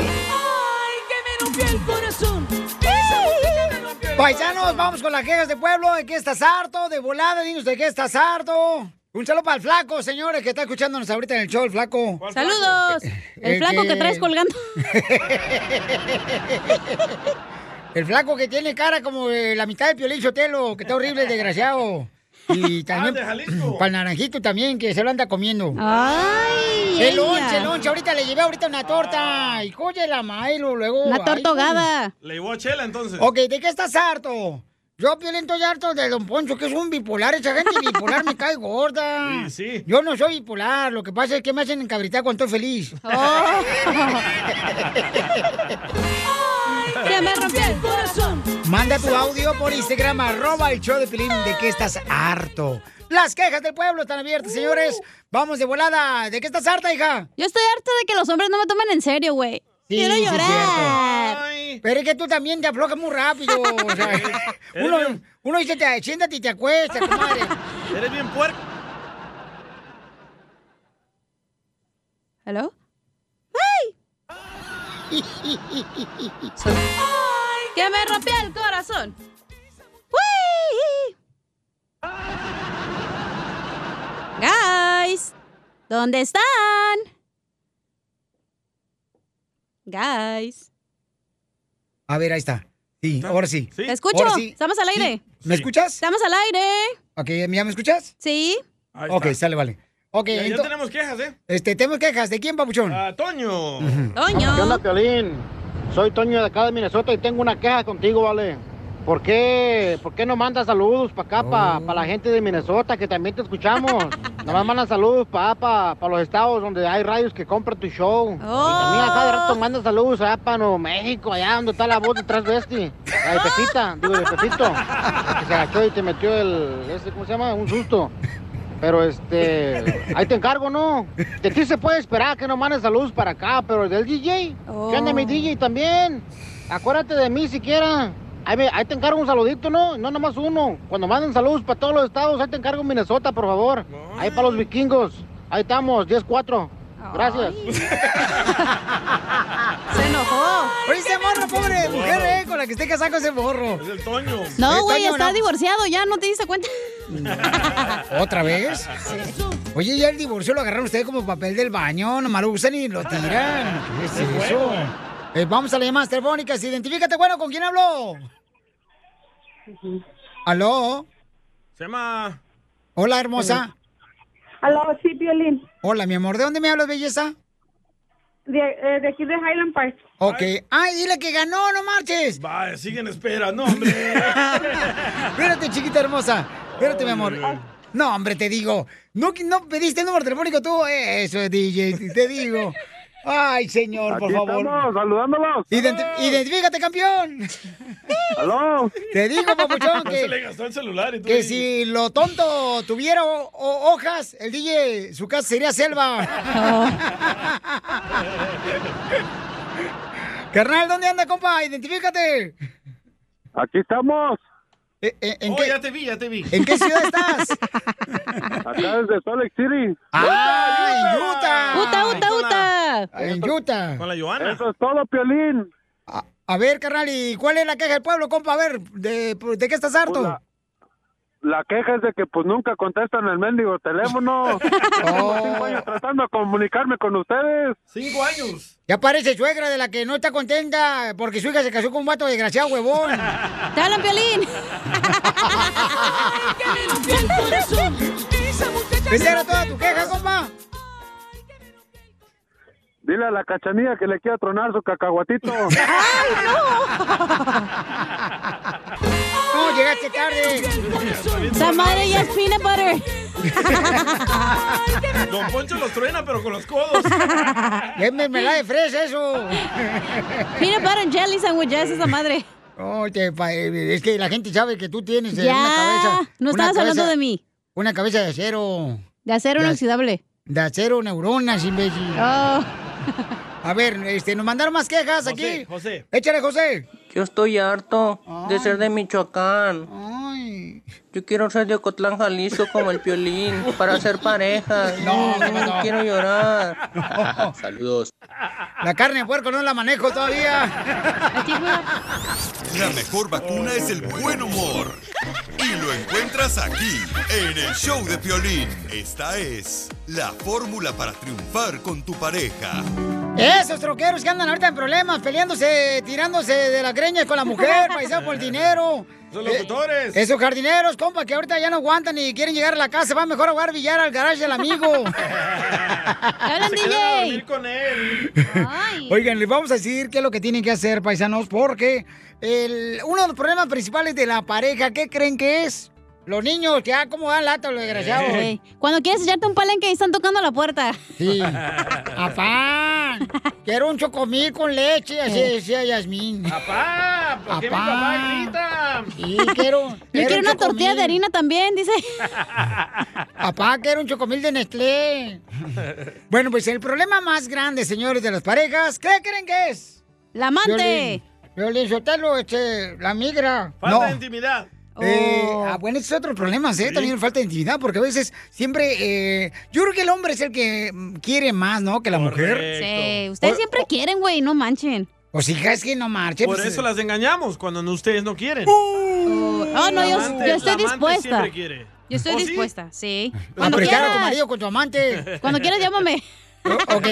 Paisanos, vamos con las quejas de pueblo. ¿De qué estás harto? De volada, dinos de qué estás harto. Un saludo para el flaco, señores, que está escuchándonos ahorita en el show, el flaco. Saludos. El flaco que traes colgando. El flaco que tiene cara como de la mitad de Piolín Sotelo, que está horrible, desgraciado. Y también para el naranjito también, que se lo anda comiendo. Ay, El lonche, el lonche. Ahorita le llevé ahorita una torta. Y coye la mailo, luego. Una torta ahogada. Le llevó a Chela entonces. Ok, ¿de qué estás harto? Yo, Piolín, estoy harto de Don Poncho, que es un bipolar. Esa gente bipolar me cae gorda. Sí, sí. Yo no soy bipolar. Lo que pasa es que me hacen encabritar cuando estoy feliz. Oh. Que me rompió el corazón. Manda tu audio por Instagram, arroba el show de Pilín, de que estás harto. Las quejas del pueblo están abiertas, señores. Vamos de volada. ¿De qué estás harta, hija? Yo estoy harta de que los hombres no me tomen en serio, güey. Sí, Quiero sí, llorar. Pero es que tú también te aflojas muy rápido. o sea, uno, uno dice, te, siéntate y te acuestas, comadre. Eres bien puerco. ¿Hello? ¡Ay! que me rompió el corazón. ¡Uy! Guys, ¿dónde están? Guys. A ver, ahí está. Sí, ahora sí. Te escucho. Ahora sí. Estamos al aire. Sí. ¿Me escuchas? Estamos al aire. Ok, ¿ya me escuchas? Sí. Ahí Ok, está. sale, vale. Ok, Ya, ya ento- tenemos quejas, ¿eh? este, tenemos quejas. ¿De quién, papuchón? Ah, Toño. Toño. ¿Qué onda, Piolín? Soy Toño de acá de Minnesota y tengo una queja contigo, ¿vale? ¿Por qué, por qué no mandas saludos para acá, para la gente de Minnesota, que también te escuchamos? Nomás mandan saludos para pa, pa los estados donde hay radios que compran tu show. Y también acá de rato mandas saludos allá para Nuevo México, allá donde está la voz detrás de este. La de Pepita, digo, de Pepito. Que se agachó y te metió el, ese, ¿cómo se llama? Un susto. Pero este, ahí te encargo, ¿no? De ti se puede esperar que no mandes saludos para acá, pero del DJ, ¿qué onda mi DJ también? Acuérdate de mí siquiera. Ahí, me- ahí te encargo un saludito, ¿no? No nomás uno. Cuando manden saludos para todos los estados, ahí te encargo Minnesota, por favor. Ahí para los vikingos. Ahí estamos, 10-4. Gracias. Se enojó. Oye, ese morro, pobre mujer, ¿eh? Con la que esté casado ese morro. Es el Toño. No, güey, está no. divorciado, ya no te diste cuenta. ¿Otra vez? Oye, ya el divorcio lo agarraron ustedes como papel del baño, nomás lo usan y lo tiran. ¿Qué es Es eso? Eh, vamos a las llamadas telefónicas. Identifícate, bueno, ¿con quién hablo? ¿Aló? Se llama. Hola, hermosa. Aló, sí, Violín. Hola, mi amor. ¿De dónde me hablas, belleza? De, eh, de aquí de Highland Park. Ok. Ay, dile que ganó, no marches. Vaya, sigue en espera, no, hombre. Espérate, chiquita hermosa. Espérate, mi amor. No, hombre, te digo. ¿No, no pediste el número telefónico tú? Eso, DJ, te digo. Ay, señor, por favor. estamos, saludándolos. Identi- identifícate, campeón. ¿Aló? Te digo, papuchón, No se le que, gastó el celular y tú que ahí. si lo tonto tuviera ho- ho- hojas, el DJ, su casa sería selva. Carnal, ¿dónde anda, compa? Identifícate. Aquí estamos. Eh, eh, ¿En, Oh, qué, ya te vi, ya te vi. ¿En qué ciudad estás? Acá desde Salt Lake City. ¡Ah, en Utah! Uta, uta, uta. En Utah. Con la Joana. Eso es todo, Piolín. A, a ver, carnal, ¿y cuál es la queja del pueblo, compa? A ver, ¿de, de qué estás harto? Pues la- La queja es de que pues nunca contestan el mendigo teléfono. Tengo cinco años tratando de comunicarme con ustedes. Cinco años. Ya parece suegra de la que no está contenta porque su hija se casó con un vato desgraciado, huevón. ¡Te hablan, Piolín! ¿Esa era toda tu queja, compa? Dile a la cachanilla que le quiera tronar su cacahuatito. No, llegaste tarde. Esa madre ya es peanut butter. Don Poncho los truena, pero con los codos. Es mermelada de fresa eso. Peanut butter and jelly sandwiches, esa madre. Oh, te pa- eh, es que la gente sabe que tú tienes eh, Ya, una cabeza. no estabas hablando de mí. Una cabeza de acero. De acero De- inoxidable. De acero, neuronas, imbécil. Oh. A ver, este, nos mandaron más quejas aquí. José. Échale, José. Yo estoy harto de ser de Michoacán. Ay. Yo quiero ser de Ocotlán, Jalisco como el Piolín para ser pareja. No, ¿qué Mm, pasó? quiero llorar. Saludos. La carne de puerco no la manejo todavía. La mejor vacuna es el buen humor. Y lo encuentras aquí, en el show de Piolín. Esta es la fórmula para triunfar con tu pareja. Esos troqueros que andan ahorita en problemas, peleándose, tirándose de la greña con la mujer, paisano por el dinero. Esos locutores. Eh, esos jardineros, compa, que ahorita ya no aguantan y quieren llegar a la casa, van mejor a jugar billar al garage del amigo. ¡Hablan, DJ! con él. Oigan, les vamos a decir qué es lo que tienen que hacer, paisanos, porque el, uno de los problemas principales de la pareja, ¿qué creen que es? Los niños, ya cómo dan lata los desgraciados. Cuando quieres echarte un palenque y están tocando la puerta. Sí. Apá, quiero un chocomil con leche, así Eh. decía Yasmín. Papá, ¿por qué mi papá grita? Sí, quiero. Yo quiero un una tortilla de harina también, dice. Papá, quiero un chocomil de Nestlé. Bueno, pues el problema más grande, señores, de las parejas, ¿qué creen que es? La amante. Violín Sotelo, este, la migra. Falta No. de intimidad. Eh, Oh. ah, bueno, ese es otro problema, ¿eh? También falta de intimidad, porque a veces siempre. eh, yo creo que el hombre es el que mm, quiere más, ¿no? Que la mujer. Sí, ustedes siempre quieren, güey, no manchen. Pues hija, es que no marche. Por pues, eso las engañamos cuando no- ustedes no quieren. Oh, no, yo, La amante- yo estoy dispuesta. siempre quiere. Yo estoy ¿Oh, sí? dispuesta, sí. Cuando prestar a tu quieras. marido con tu amante. Cuando quieras, llámame. O- Ok,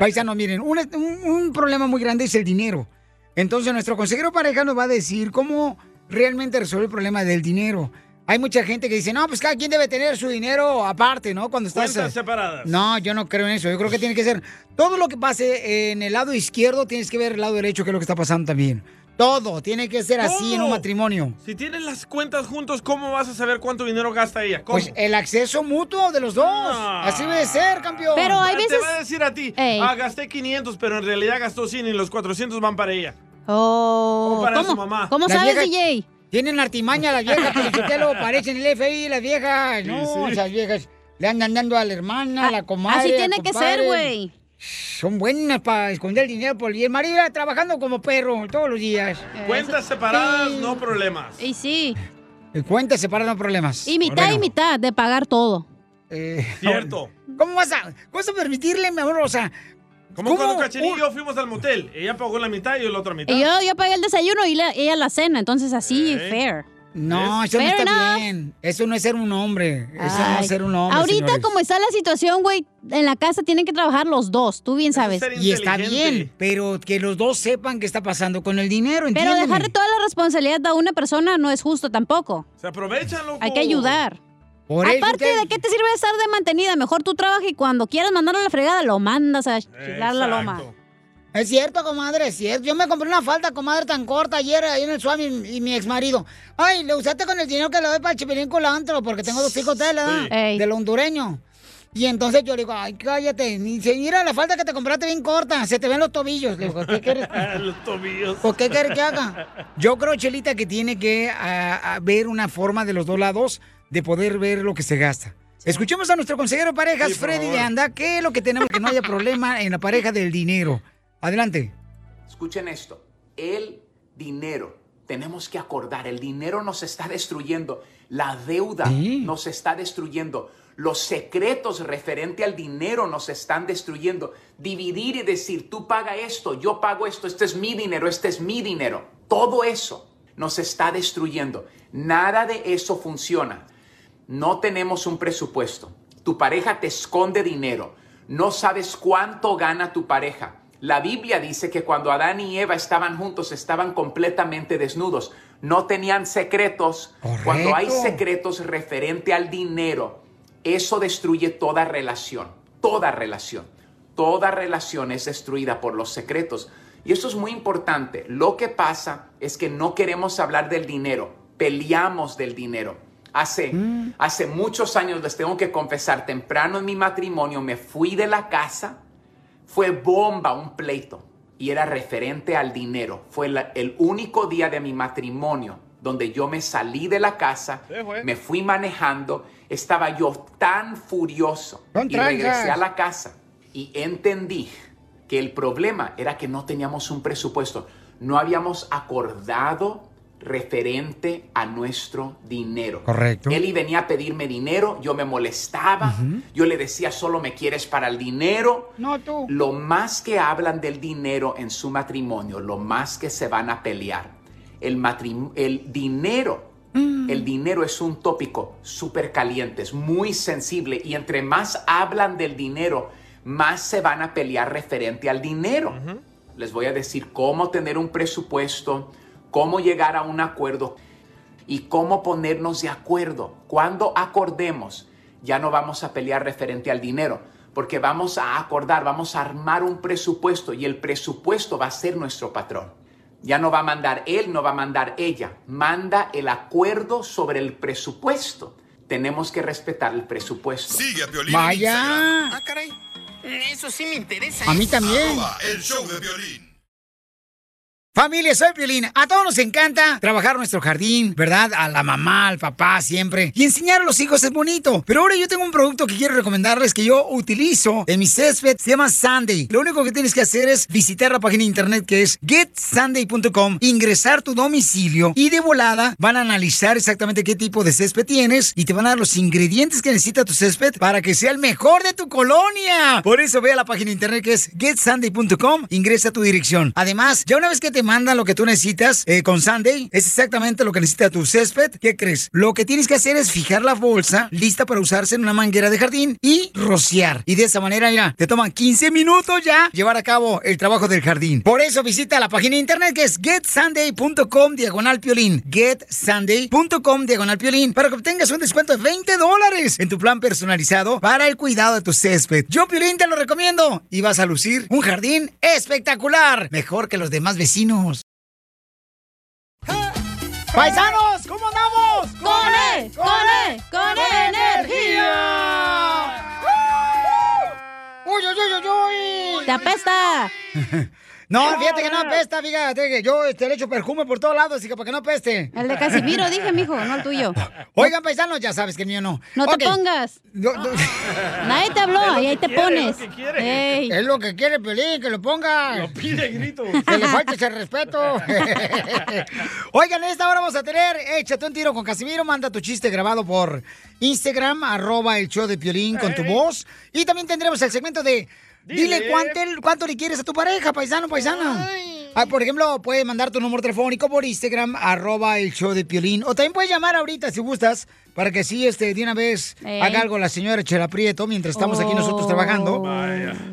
paisanos, miren, un, un- un problema muy grande es el dinero. Entonces, nuestro consejero pareja nos va a decir cómo realmente resolver el problema del dinero. Hay mucha gente que dice, no, pues cada quien debe tener su dinero aparte, ¿no? Cuando estás... Cuentas eh, separadas. No, yo no creo en eso. Yo creo que tiene que ser todo lo que pase en el lado izquierdo, tienes que ver el lado derecho, que es lo que está pasando también. Todo tiene que ser así en un matrimonio. Si tienen las cuentas juntos, ¿cómo vas a saber cuánto dinero gasta ella? ¿Cómo? Pues el acceso mutuo de los dos. Así debe ser, campeón. Pero hay Ah, veces- Te va a decir a ti, Ey. ah, gasté 500, pero en realidad gastó 100 y los 400 van para ella. Oh, O para ¿cómo? su mamá. ¿Cómo sabes, DJ? Tienen artimaña las viejas, pero lo parecen el FBI, las viejas. No, sí. esas viejas le andan dando a la hermana, a la comadre. Así tiene que ser, güey. Son buenas para esconder el dinero por y el marido trabajando como perro todos los días. Cuentas separadas, no problemas. Y sí. Eh, Cuentas separadas, no problemas. Y mitad y mitad de pagar todo. eh, Cierto. ¿Cómo vas a, vas a permitirle, mi amor? O sea, Como ¿cómo cuando Cachanilla y yo fuimos al motel. Ella pagó la mitad y yo la otra mitad. Y yo, yo pagué el desayuno y la- ella la cena, entonces así, fair. No, eso no está enough. bien. Eso no es ser un hombre. Eso no es ser un hombre. Ahorita, señores. como está la situación, güey, en la casa tienen que trabajar los dos, tú bien sabes. Y está bien, pero que los dos sepan qué está pasando con el dinero, Pero ¿entienden? dejarle toda la responsabilidad a una persona no es justo tampoco. Se aprovechan, loco. Hay que ayudar. Por Aparte, ¿de qué te sirve estar de mantenida? Mejor tú trabajas y cuando quieras mandarlo a la fregada, lo mandas a chilar la loma. Es cierto, comadre, es cierto. Yo me compré una falda, comadre, tan corta ayer ahí en el suave y, y mi ex marido. Ay, le usaste con el dinero que le doy para el chipilín culantro, porque tengo dos hijos de él, ¿verdad? Sí. Del hondureño. Y entonces yo le digo, ay, cállate. Y dice, mira, la falda que te compraste bien corta, se te ven los tobillos. Le digo, ¿qué quieres? Los tobillos. ¿Por qué quieres que haga? Yo creo, Chelita, que tiene que a- a ver una forma de los dos lados de poder ver lo que se gasta. Escuchemos a nuestro consejero de parejas, Sí, Freddy de. Anda, qué es lo que tenemos que no haya problema en la pareja del dinero. Adelante. Escuchen esto, el dinero, tenemos que acordar, el dinero nos está destruyendo, la deuda Sí. nos está destruyendo, los secretos referente al dinero nos están destruyendo. Dividir y decir, tú paga esto, yo pago esto, este es mi dinero, este es mi dinero. Todo eso nos está destruyendo. Nada de eso funciona. No tenemos un presupuesto. Tu pareja te esconde dinero. No sabes cuánto gana tu pareja. La Biblia dice que cuando Adán y Eva estaban juntos estaban completamente desnudos. No tenían secretos. Cuando hay Correcto. secretos referente al dinero, eso destruye toda relación. Toda relación. Toda relación es destruida por los secretos. Y eso es muy importante. Lo que pasa es que no queremos hablar del dinero. Peleamos del dinero. Hace, hace muchos años, les tengo que confesar, temprano en mi matrimonio me fui de la casa, fue bomba un pleito y era referente al dinero. Fue la- el único día de mi matrimonio donde yo me salí de la casa, me fui manejando, estaba yo tan furioso y regresé a la casa y entendí que el problema era que no teníamos un presupuesto, no habíamos acordado referente a nuestro dinero. Correcto. Él y venía a pedirme dinero, yo me molestaba, yo le decía solo me quieres para el dinero. No tú. Lo más que hablan del dinero en su matrimonio, lo más que se van a pelear. El, matrim- el dinero, el dinero es un tópico súper caliente, es muy sensible y entre más hablan del dinero, más se van a pelear referente al dinero. Les voy a decir cómo tener un presupuesto, cómo llegar a un acuerdo y cómo ponernos de acuerdo. Cuando acordemos, ya no vamos a pelear referente al dinero, porque vamos a acordar, vamos a armar un presupuesto y el presupuesto va a ser nuestro patrón. Ya no va a mandar él, no va a mandar ella. Manda el acuerdo sobre el presupuesto. Tenemos que respetar el presupuesto. Sigue a Piolín Vaya. Ah, caray. Eso sí me interesa. A mí también. Arroba el show de violín. Familia, soy Piolín. A todos nos encanta trabajar nuestro jardín, ¿verdad? A la mamá, al papá, siempre. Y enseñar a los hijos es bonito. Pero ahora yo tengo un producto que quiero recomendarles que yo utilizo en mi césped. Se llama Sunday. Lo único que tienes que hacer es visitar la página de internet que es getsunday.com, ingresar tu domicilio y de volada van a analizar exactamente qué tipo de césped tienes y te van a dar los ingredientes que necesita tu césped para que sea el mejor de tu colonia. Por eso ve a la página de internet que es getsunday.com, ingresa tu dirección. Además, ya una vez que te mandan lo que tú necesitas eh, con Sunday, es exactamente lo que necesita tu césped. ¿Qué crees? Lo que tienes que hacer es fijar la bolsa lista para usarse en una manguera de jardín y rociar. Y de esa manera, mira, te toman 15 minutos ya llevar a cabo el trabajo del jardín. Por eso visita la página de internet que es getsunday.com diagonal piolín. Getsunday.com diagonal piolín para que obtengas un descuento de 20 dólares en tu plan personalizado para el cuidado de tu césped. Yo, Piolín, te lo recomiendo y vas a lucir un jardín espectacular, mejor que los demás vecinos. ¡Paisanos! ¿Cómo andamos? ¡Con E! ¡Con E! ¡Con energía! ¡Uy, uy, uy, uy, uy! ¡Te apesta! No, fíjate que no apesta, fíjate que yo este, le echo perfume por todos lados, así que para que no apeste. El de Casimiro, dije, mijo, no el tuyo. Oigan, paisanos, ya sabes que el mío no. No te pongas. Nadie te habló y ahí te quiere, pones. es lo que quiere. Ey. Es lo que quiere Pelín, que lo ponga. Lo pide a gritos. Que le falte ese respeto. Oigan, en esta hora vamos a tener Échate un tiro con Casimiro. Manda tu chiste grabado por Instagram, arroba el show de Piolín con tu voz. Y también tendremos el segmento de Dile, Dile. cuánto, cuánto le quieres a tu pareja, paisano, paisana. Ah, por ejemplo, puedes mandar tu número telefónico por Instagram, arroba el show de Piolín. O también puedes llamar ahorita si gustas, para que sí, este, de una vez Ey. haga algo la señora Chela Prieto mientras estamos aquí nosotros Oh. trabajando.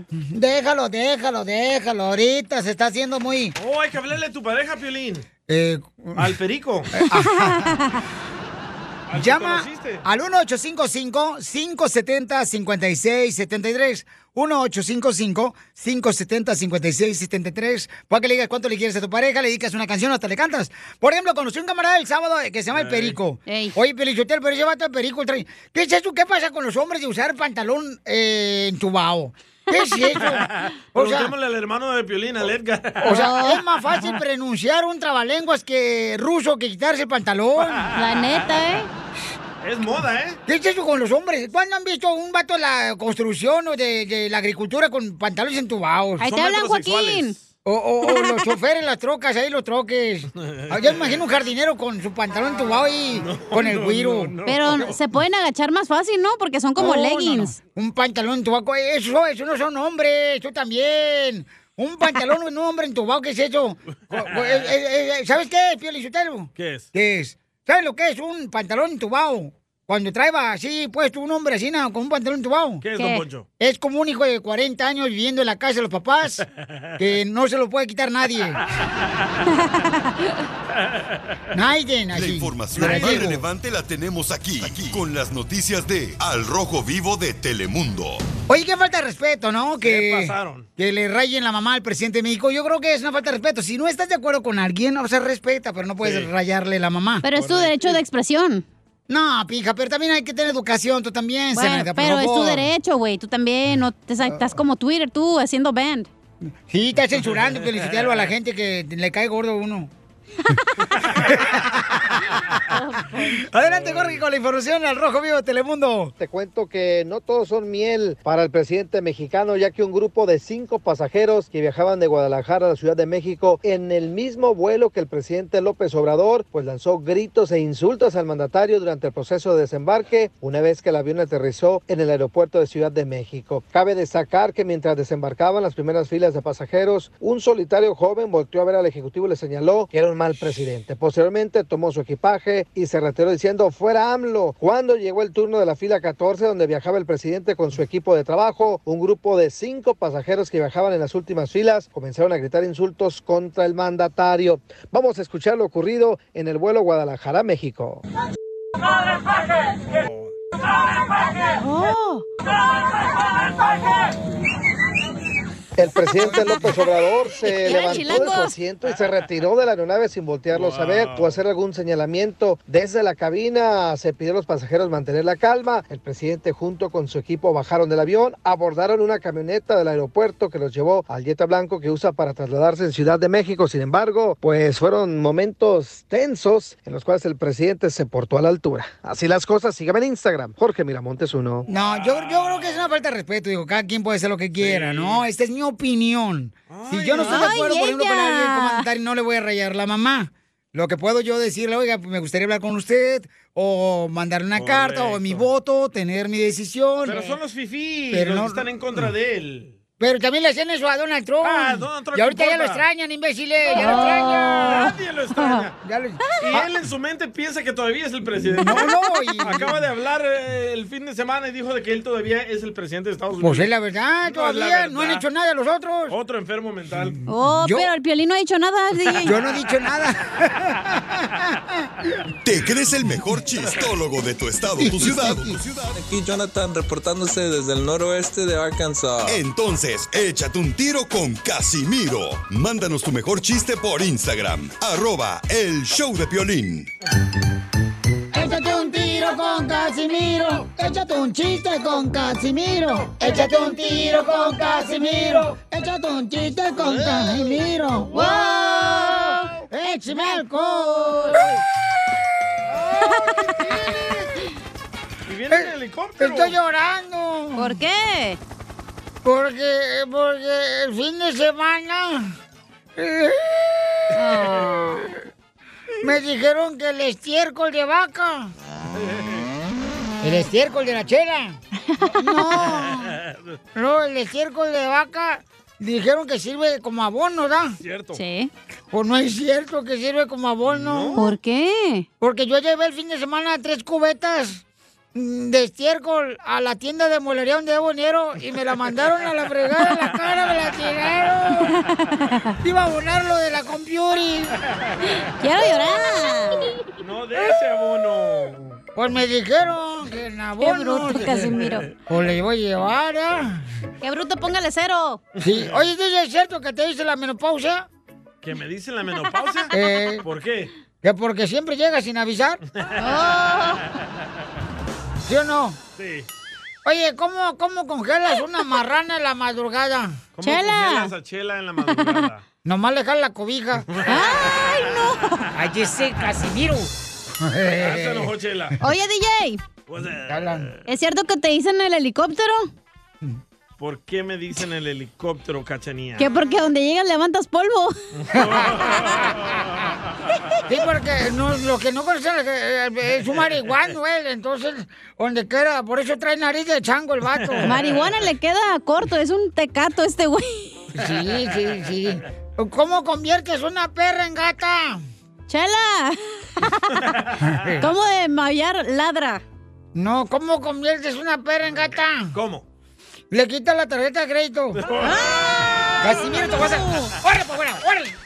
Déjalo, déjalo, déjalo. Ahorita se está haciendo muy... Oh, hay que hablarle a tu pareja, Piolín. eh, Al perico. Llama al 1855-570-5673. 1855-570-5673. Para que le digas cuánto le quieres a tu pareja, le dedicas una canción, hasta le cantas. Por ejemplo, conocí un camarada el sábado que se llama El Perico. Oye, Pelichotel, pero ese vato el Perico trae... ¿Qué es eso? ¿Qué pasa con los hombres de usar pantalón eh, entubado? ¿Qué es eso? O sea, Preguntémosle al hermano de Piolín, al Edgar. o sea, es más fácil pronunciar un trabalenguas que ruso que quitarse el pantalón. La neta, ¿eh? Es moda, ¿eh? ¿Qué es eso con los hombres? ¿Cuándo han visto un vato de la construcción o de, de la agricultura con pantalones entubados? Ahí te hablan, Joaquín. O, o- o los choferes, las trocas, ahí los troques. Ah, me imagino un jardinero con su pantalón entubado y con el güiro. Pero se pueden agachar más fácil, ¿no? Porque son como No, no, leggings. no. Un pantalón entubado, eso, eso no son hombres, eso también. Un pantalón un hombre entubado, ¿qué es eso? Eh, eh, eh, ¿Sabes qué, Pio Lizotelo? ¿Qué es? ¿Qué es? ¿Sabes lo que es un pantalón entubado? Cuando trae así puesto un hombre así, con un pantalón entubado. ¿Qué es, don Poncho? Es como un hijo de 40 años viviendo en la casa de los papás que no se lo puede quitar nadie. Nadie, La así. información Te lo más digo. relevante la tenemos aquí, aquí, con las noticias de Al Rojo Vivo de Telemundo. Oye, qué falta de respeto, ¿no? Que, ¿Qué pasaron? que le rayen la mamá al presidente de México. Yo creo que es una falta de respeto. Si no estás de acuerdo con alguien, o sea, respeta, pero no puedes Sí. rayarle la mamá. Pero es tu derecho de expresión. No, pija, pero también hay que tener educación, tú también, Bueno, Zenaida, por pero es tu derecho, güey. Tú también. No te estás como Twitter, tú, haciendo band. Sí, estás censurando, felicitarlo a la gente que le cae gordo a uno. Adelante, Jorge, con la información al Rojo Vivo de Telemundo. Te cuento que no todos son miel para el presidente mexicano, ya que un grupo de cinco pasajeros que viajaban de Guadalajara a la Ciudad de México en el mismo vuelo que el presidente López Obrador, pues lanzó gritos e insultos al mandatario durante el proceso de desembarque una vez que el avión aterrizó en el aeropuerto de Ciudad de México. Cabe destacar que mientras desembarcaban las primeras filas de pasajeros, un solitario joven volteó a ver al ejecutivo y le señaló que era un mal presidente. Posteriormente tomó su equipaje y se retiró diciendo fuera AMLO. Cuando llegó el turno de la fila 14 donde viajaba el presidente con su equipo de trabajo, un grupo de cinco pasajeros que viajaban en las últimas filas comenzaron a gritar insultos contra el mandatario. Vamos a escuchar lo ocurrido en el vuelo Guadalajara-México. El presidente López Obrador se levantó de su chilangos. asiento y se retiró de la aeronave sin voltearlo a ver o hacer algún señalamiento. Desde la cabina se pidió a los pasajeros mantener la calma. El presidente junto con su equipo bajaron del avión, abordaron una camioneta del aeropuerto que los llevó al Jetta Blanco que usa para trasladarse en Ciudad de México. Sin embargo, pues fueron momentos tensos en los cuales el presidente se portó a la altura. Así las cosas, sígame en Instagram. Jorge Miramontes uno. No, yo, yo creo que es una falta de respeto. Digo, cada quien puede hacer lo que quiera, ¿no? Esta es mi opinión. si yo no estoy de Ay, acuerdo, por ejemplo, con alguien comentar, no le voy a rayar la mamá. Lo que puedo yo decirle, oiga, pues, me gustaría hablar con usted, o mandarle una carta, o mi voto, tener mi decisión. Pero son los fifís Pero los no- que están en contra de él. Pero también le hacían eso a Donald Trump. Ah, Donald Trump, y ahorita ¿qué ya lo extrañan, imbéciles, ya lo Ah. extrañan. Nadie lo extraña. Ya lo- Y él en su mente piensa que todavía es el presidente. No, no, y- Acaba de hablar eh, el fin de semana y dijo de que él todavía es el presidente de Estados Unidos. Pues es la verdad, No todavía no han hecho nada los otros. Otro enfermo mental. Oh, Yo- pero el piolín no ha dicho nada. DJ. Yo no he dicho nada. ¿Te crees el mejor chistólogo de tu estado, tu ciudad? Aquí Jonathan reportándose desde el noroeste de Arkansas. Entonces, échate un tiro con Casimiro. Mándanos tu mejor chiste por Instagram, arroba el show de Piolín. Échate un tiro con Casimiro. Échate un chiste con Casimiro. Échate un tiro con Casimiro. Échate un chiste con Casimiro. ¡Wow! ¡Échame alcohol! Y viene en helicóptero. Estoy llorando. ¿Por qué? Porque, porque el fin de semana. Ah. Me dijeron que el estiércol de vaca. El estiércol de la chela. No. No, el estiércol de vaca dijeron que sirve como abono, ¿verdad? Cierto. Sí. Pues no es cierto que sirve como abono. ¿Por qué? Porque yo llevé el fin de semana tres cubetas de estiércol a la tienda de molería donde debo dinero y me la mandaron a la fregada en la cara, me la tiraron. Iba a abonar lo de la computer. Quiero llorar. No de ese abono. Pues me dijeron que en abono. bruto, Casimiro. Pues le voy a llevar, ¿ah? Qué bruto, póngale cero. Sí. Oye, ¿dice, ¿es cierto que te dice la menopausia? ¿Que me dicen la menopausia? Eh. ¿Por qué? Que porque siempre llega sin avisar. ¿Sí o no? Sí. Oye, ¿cómo, cómo congelas una marrana en la madrugada? ¿Cómo congelas a Chela en la madrugada? Nomás le jala la cobija. ¡Ay, no! ¡Ay, ese Casimiro! Ya se enojó Chela. Oye, DJ, Pues, eh. ¿es cierto que te dicen el helicóptero? ¿Por qué me dicen el helicóptero, cachanía? Que porque donde llegas levantas polvo. Sí, porque no, lo que no conocen eh, es un marihuano, él. Entonces, donde quiera, por eso trae nariz de chango el vato. Marihuana le queda corto, es un tecato este güey. Sí, sí, sí. ¿Cómo conviertes una perra en gata? ¡Chela! ¿Cómo de maullar ladra? No, ¿cómo conviertes una perra en gata? ¿Cómo? Le quitas la tarjeta de crédito. Casimiro, te vas a... ¡Órale, pues, bueno! ¡Órale!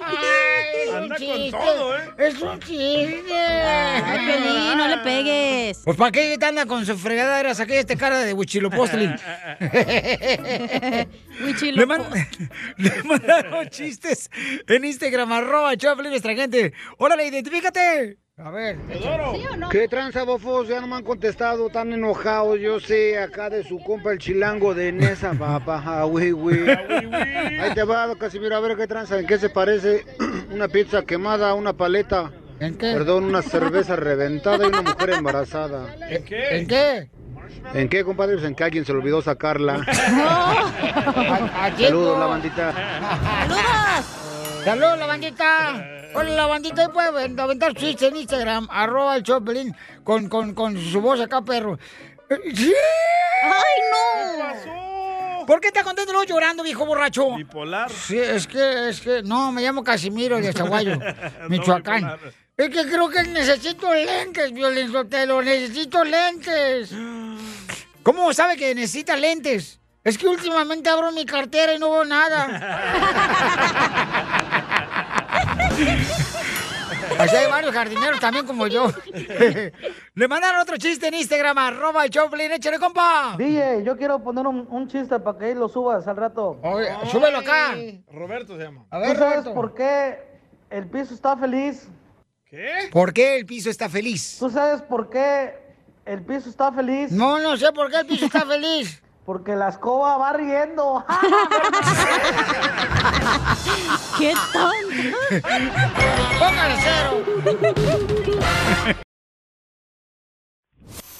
Ay, es un Anda con chiste. todo, ¿eh? Es un chiste. Ay, no le pegues. Pues ¿para qué te anda con su fregadera? Saqué este cara de huichilopostli. le, man- le mandaron chistes en Instagram, arroba Choplin nuestra gente. Órale, identifícate. A ver. ¿Qué tranza, bofos? Ya no me han contestado, tan enojados. Yo sé, acá de su compa el chilango de Nesa, papá. Ah, güey, güey. Ahí te va, Casimiro, a ver qué tranza. ¿En qué se parece una pizza quemada a una paleta? ¿En qué? Perdón, una cerveza reventada y una mujer embarazada. ¿En qué? ¿En qué? ¿En qué, compadre? Pues en que alguien se le olvidó sacarla. ¿A- a quién, Saludos, la bandita. ¡Saludos! ¡Saludos, la bandita! Hola, la bandita, ahí puede aventar chistes en Instagram, arroba el Choplin, con, con, con su voz acá, perro. Eh, ¡Sí! ¡Ay, no! ¿Por qué está contento luego llorando, viejo borracho? Bipolar. Sí, es que, es que, no, me llamo Casimiro de Zaguayo, Michoacán. es que creo que necesito lentes, Violín Sotelo, necesito lentes. ¿Cómo sabe que necesita lentes? Es que últimamente abro mi cartera y no veo nada. Así hay varios jardineros también como yo. Le mandaron otro chiste en Instagram, arroba el Choplin, échale, compa. DJ, yo quiero poner un, un chiste para que ahí lo subas al rato. súbelo acá. Roberto se llama. A ¿Tú sabes por qué el piso está feliz? ¿Qué? ¿Por qué el piso está feliz? ¿Tú sabes por qué el piso está feliz? No, no sé por qué el piso está feliz. Porque la escoba va riendo. ¡Qué tonto! ¡Póngale cero!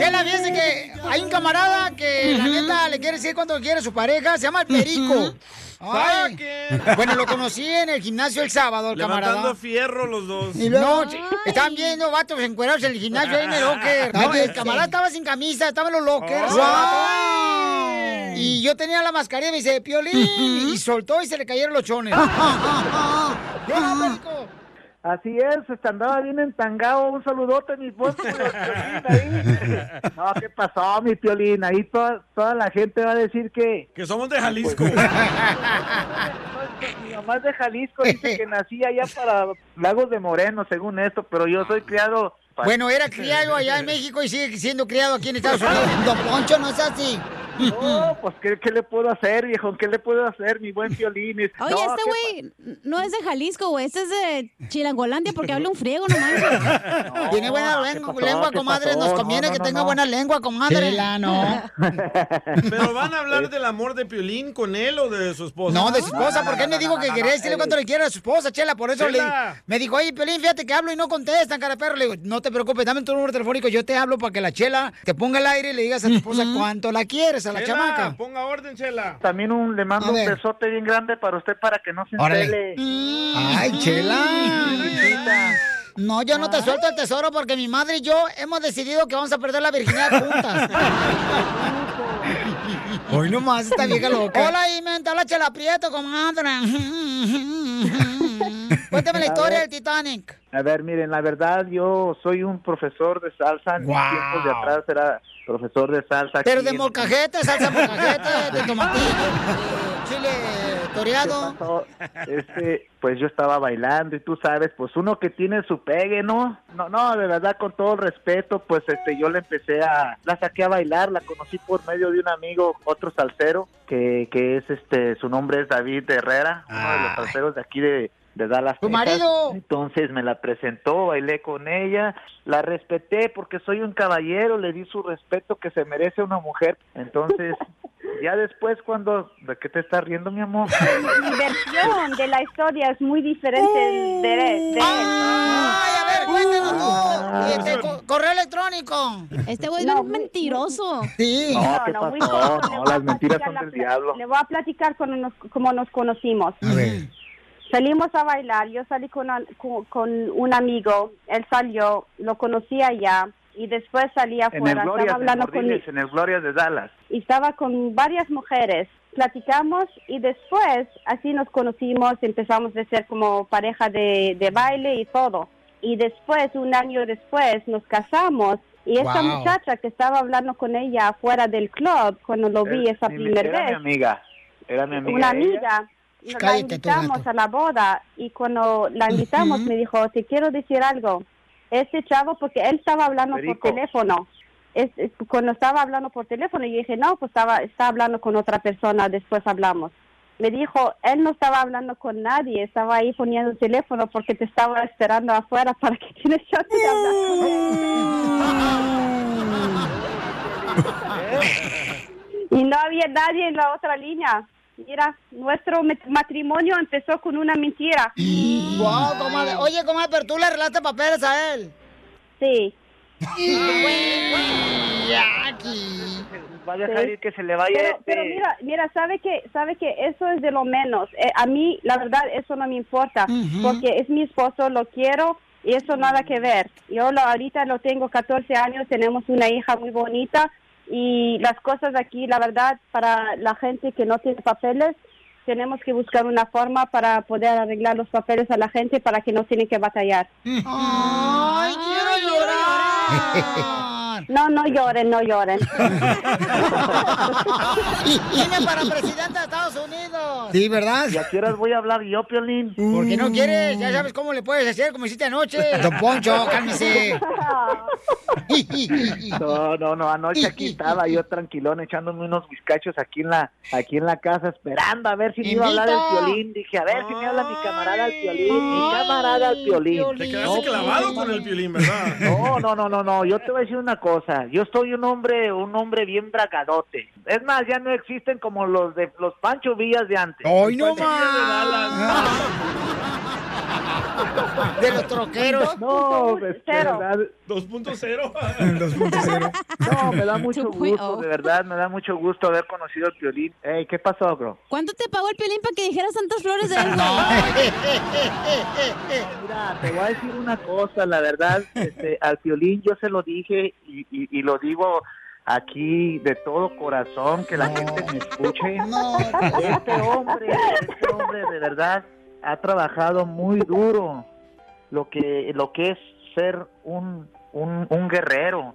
Chela, fíjense que hay un camarada que la neta le quiere decir cuánto quiere su pareja, se llama el Perico. Ay. Bueno, lo conocí en el gimnasio el sábado, el Levantando camarada. fierro los dos. Y luego, ch- estaban viendo vatos encuerados en el gimnasio ahí en el locker. No, el camarada estaba sin camisa, estaba en los lockers. Y yo tenía la mascarilla y me dice, Piolín. Y soltó y se le cayeron los chones. Así es, este, andaba bien entangado. Un saludote, mi voz. No, ¿qué pasó, mi piolín? Ahí toda, toda la gente va a decir que... Que somos de Jalisco. Mi mamá es de Jalisco, dice que nací allá para Lagos de Moreno, según esto, pero yo soy criado... para- Bueno, era criado allá en México y sigue siendo criado aquí en Estados Unidos. Don Poncho, no es así. No, pues ¿qué, qué le puedo hacer, viejo? ¿Qué le puedo hacer, mi buen piolín? Oye, No, este ¿qué güey no es de Jalisco, güey. Este es de Chilangolandia porque habla un friego, no manches. Tiene buena lengua, pasó? lengua, ¿Qué comadre. Nos No, conviene no, que no, tenga no. buena lengua, comadre. Chela, no. Pero van a hablar del amor de Piolín con él o de su esposa. No, de su esposa, porque él me dijo que quería decirle cuánto le quiere a su esposa, Chela, por eso le Chela. me dijo, oye, Pelín, fíjate que hablo y no contestan, cara perro. Le digo, no te preocupes, dame tu número telefónico, yo te hablo para que la Chela te ponga al aire y le digas a tu esposa cuánto la quieres, a la Chela, chamaca. Ponga orden, Chela. También un, le mando un besote bien grande para usted para que no se entele. Ay, Chela. No, yo no te suelto el tesoro porque mi madre y yo hemos decidido que vamos a perder la virginidad juntas. Hoy nomás esta vieja loca. Hola, y me la Chela Prieto, comadre. Cuéntame la historia ver. del Titanic. A ver, miren, la verdad, yo soy un profesor de salsa. En tiempos de atrás era profesor de salsa. Pero aquí de en- molcajete, salsa molcajete, de tomatillo, chile toreado. Este, pues yo estaba bailando y tú sabes, pues uno que tiene su pegue, ¿no? No, no, de verdad, con todo el respeto, pues este, yo le empecé a, la saqué a bailar, la conocí por medio de un amigo, otro salsero, que, que es este, su nombre es David Herrera, uno de los salseros de aquí de, de Dallas. ¡Tu Texas. marido! Entonces me la presentó, bailé con ella, la respeté porque soy un caballero, le di su respeto que se merece una mujer. Entonces, ya después cuando, ¿de qué te estás riendo, mi amor? Mi versión de la historia es muy diferente de, de él. Ay, a ver, cuéntanos Ah. tú. Este, co- correo electrónico. Este güey es No, bien mentiroso. Sí. No, ¿qué no, muy pasó? No, voy a las mentiras platicar son la del diablo. Le voy a platicar cómo nos, cómo nos conocimos. A ver. Salimos a bailar, yo salí con, una- con, con un amigo, él salió, lo conocí allá y después salí En el afuera, Glorias estaba de hablando con en el Glorias de Dallas. y estaba con varias mujeres. Platicamos y después así nos conocimos, empezamos a ser como pareja de, de baile y todo. Y después, un año después, nos casamos y esta Wow. muchacha que estaba hablando con ella afuera del club, cuando lo vi esa primera era mi vez, amiga. Era mi amiga. una amiga, la invitamos a la boda y cuando la invitamos me dijo, te quiero decir algo, este chavo, porque él estaba hablando Perico. por teléfono. Es, es- cuando estaba hablando por teléfono, yo dije, no, pues estaba, estaba hablando con otra persona, después hablamos. Me dijo, él no estaba hablando con nadie, estaba ahí poniendo el teléfono porque te estaba esperando afuera para que tienes chance de hablar con él. Y no había nadie en la otra línea. Mira, nuestro matrimonio empezó con una mentira. Wow, comadre. Oye, comadre, pero tú le arreglaste papeles a él. Sí. Jackie. Va a dejar Sí. ir que se le vaya Pero, este. pero mira, mira, sabe que, sabe que eso es de lo menos. Eh, a mí, la verdad, eso no me importa, porque es mi esposo, lo quiero y eso nada que ver. Yo lo, ahorita lo tengo 14 años, tenemos una hija muy bonita y las cosas aquí, la verdad, para la gente que no tiene papeles, tenemos que buscar una forma para poder arreglar los papeles a la gente para que no tienen que batallar. Ay, quiero llorar. No, no lloren, no lloren. Viene para presidente de Estados Unidos. Sí, ¿verdad? ¿Y a qué horas voy a hablar yo, Piolín? ¿Por qué no quieres? Ya sabes cómo le puedes hacer, como hiciste anoche. Don Poncho, cálmese. No, no, no, anoche aquí estaba yo tranquilón echándome unos bizcachos aquí en la aquí en la casa esperando a ver si me iba a hablar el. Piolín. Dije, a ver si me habla mi camarada el Piolín, mi camarada el Piolín. Te quedaste clavado con el violín, ¿verdad? No, no, no, no, no, yo te voy a decir una cosa, yo soy un hombre, un hombre bien bragadote. Es más, ya no existen como los de los Pancho Villas de antes. ¡Hoy no Villas de los troqueros. No, de verdad. 2.0. 2.0. No, me da mucho gusto, oh. de verdad, me da mucho gusto haber conocido al Piolín. Ey, ¿qué pasó, bro? ¿Cuánto te pagó el piolín para que dijeras tantas flores de él, Mira, te voy a decir una cosa, la verdad, este, al Piolín yo se lo dije y, y- y lo digo aquí de todo corazón, que la gente me escuche. Este hombre, este hombre de verdad ha trabajado muy duro lo que, lo que es ser un, un, un guerrero.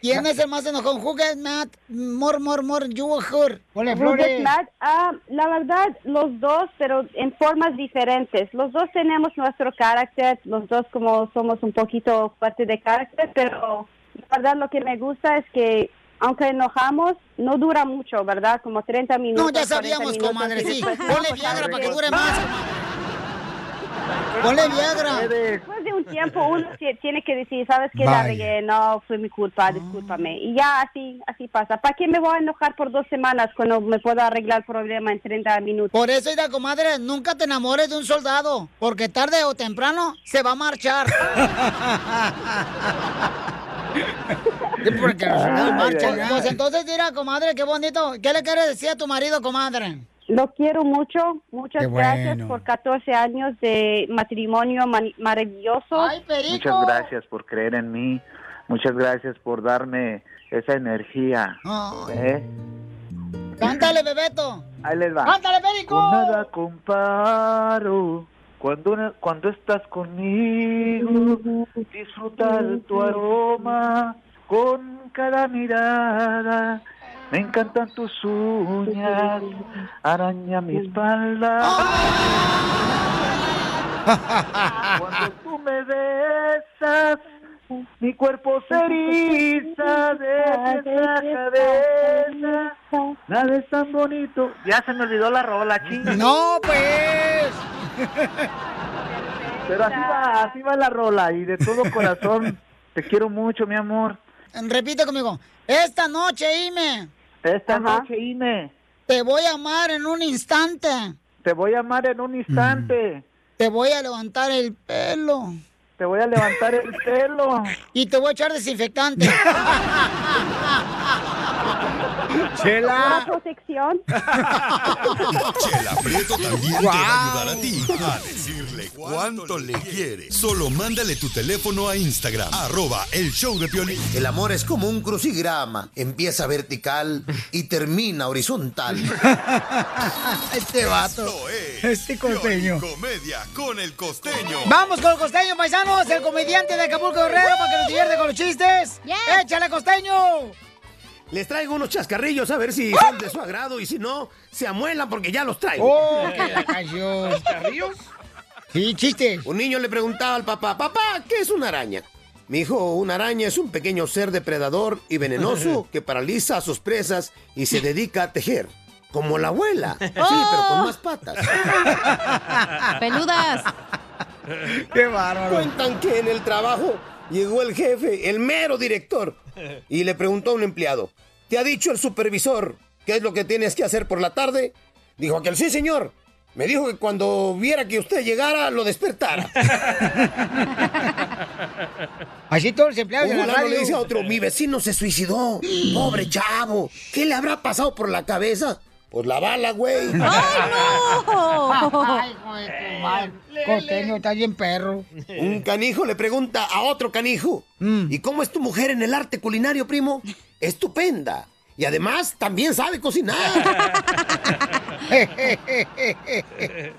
¿Quién es el más enojón? Who get mad? More, more, more, you hurt. Gets flores. mad? Ah, la verdad, los dos, pero en formas diferentes. Los dos tenemos nuestro carácter, los dos como somos un poquito fuertes de carácter, pero la verdad lo que me gusta es que aunque enojamos, no dura mucho, ¿verdad? Como 30 minutos. No, ya 40 sabíamos, comadre, sí. Ponle pues, Viagra ¿sabe para que dure más. Ponle Viagra. Después de un tiempo uno ti- tiene que decir, ¿sabes qué? La regué, no, fue mi culpa, discúlpame. Y ya así, así pasa. ¿Para qué me voy a enojar por dos semanas cuando me puedo arreglar el problema en 30 minutos? Por eso, Ida, comadre, nunca te enamores de un soldado, porque tarde o temprano se va a marchar. Porque los soldados Ay, marchan. ay, ay. Pues entonces, mira, comadre, qué bonito. ¿Qué le quieres decir a tu marido, comadre? Lo quiero mucho, muchas Qué gracias bueno. por 14 años de matrimonio maravilloso. ¡Ay, Muchas gracias por creer en mí. Muchas gracias por darme esa energía. ¿eh? Cántale, Bebeto. Ahí les va. ¡Cántale, Perico! Con nada comparo cuando, cuando estás conmigo, disfrutar tu aroma con cada mirada. Me encantan tus uñas, araña mi espalda. Cuando tú me besas, mi cuerpo se eriza de esa cabeza. Nada es tan bonito. Ya se me olvidó la rola, ching. No, pues. Pero así va, así va la rola y de todo corazón te quiero mucho, mi amor. Repite conmigo. Esta noche, Ime. Esta noche, Ine, Te voy a amar en un instante. te voy a amar en un instante. Te voy a levantar el pelo. Te voy a levantar el pelo. Y te voy a echar desinfectante. Una protección. Chela Prieto también te va a ayudar a ti Wow. a decirle cuánto le quiere. Solo mándale tu teléfono a Instagram, arroba el show de Piolín. El amor es como un crucigrama. Empieza vertical y termina horizontal. este vato. Este costeño. Comedia con el costeño. Vamos con el costeño, paisanos, el comediante de Acapulco Guerrero, para que nos divierte con los chistes. ¡Échale, costeño! Les traigo unos chascarrillos a ver si son de su agrado y si no, se amuelan porque ya los traigo. ¡Oh, cayó! ¿Chascarrillos? Sí, chistes. Un niño le preguntaba al papá, papá, ¿qué es una araña? Mi hijo, una araña es un pequeño ser depredador y venenoso que paraliza a sus presas y se dedica a tejer. Como la abuela. Sí, pero con más patas. Peludas. ¡Qué bárbaro! Cuentan que en el trabajo llegó el jefe, el mero director, y le preguntó a un empleado, ¿te ha dicho el supervisor qué es lo que tienes que hacer por la tarde? Dijo aquel, sí, señor. Me dijo que cuando viera que usted llegara, lo despertara. Así todos los empleados de la radio. le dice a otro, mi vecino se suicidó. Pobre chavo. ¿Qué le habrá pasado por la cabeza? Pues la bala, güey. ¡Ay, hijo de tu madre! Costeño, está bien perro. Un canijo le pregunta a otro canijo, ¿y cómo es tu mujer en el arte culinario, primo? Estupenda. Y además también sabe cocinar.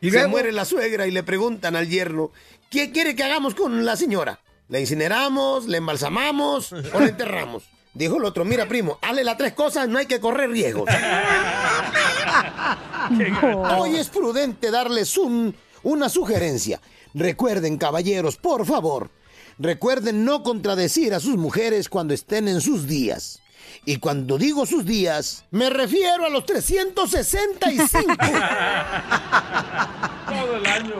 ¿Y Se luego? muere la suegra y le preguntan al yerno, ¿qué quiere que hagamos con la señora? ¿La incineramos, le embalsamamos o la enterramos? Dijo el otro, mira primo, hazle las tres cosas, no hay que correr riesgos. Hoy es prudente darles un, una sugerencia. Recuerden, caballeros, por favor, recuerden no contradecir a sus mujeres cuando estén en sus días. Y cuando digo sus días, me refiero a los 365. Todo el año.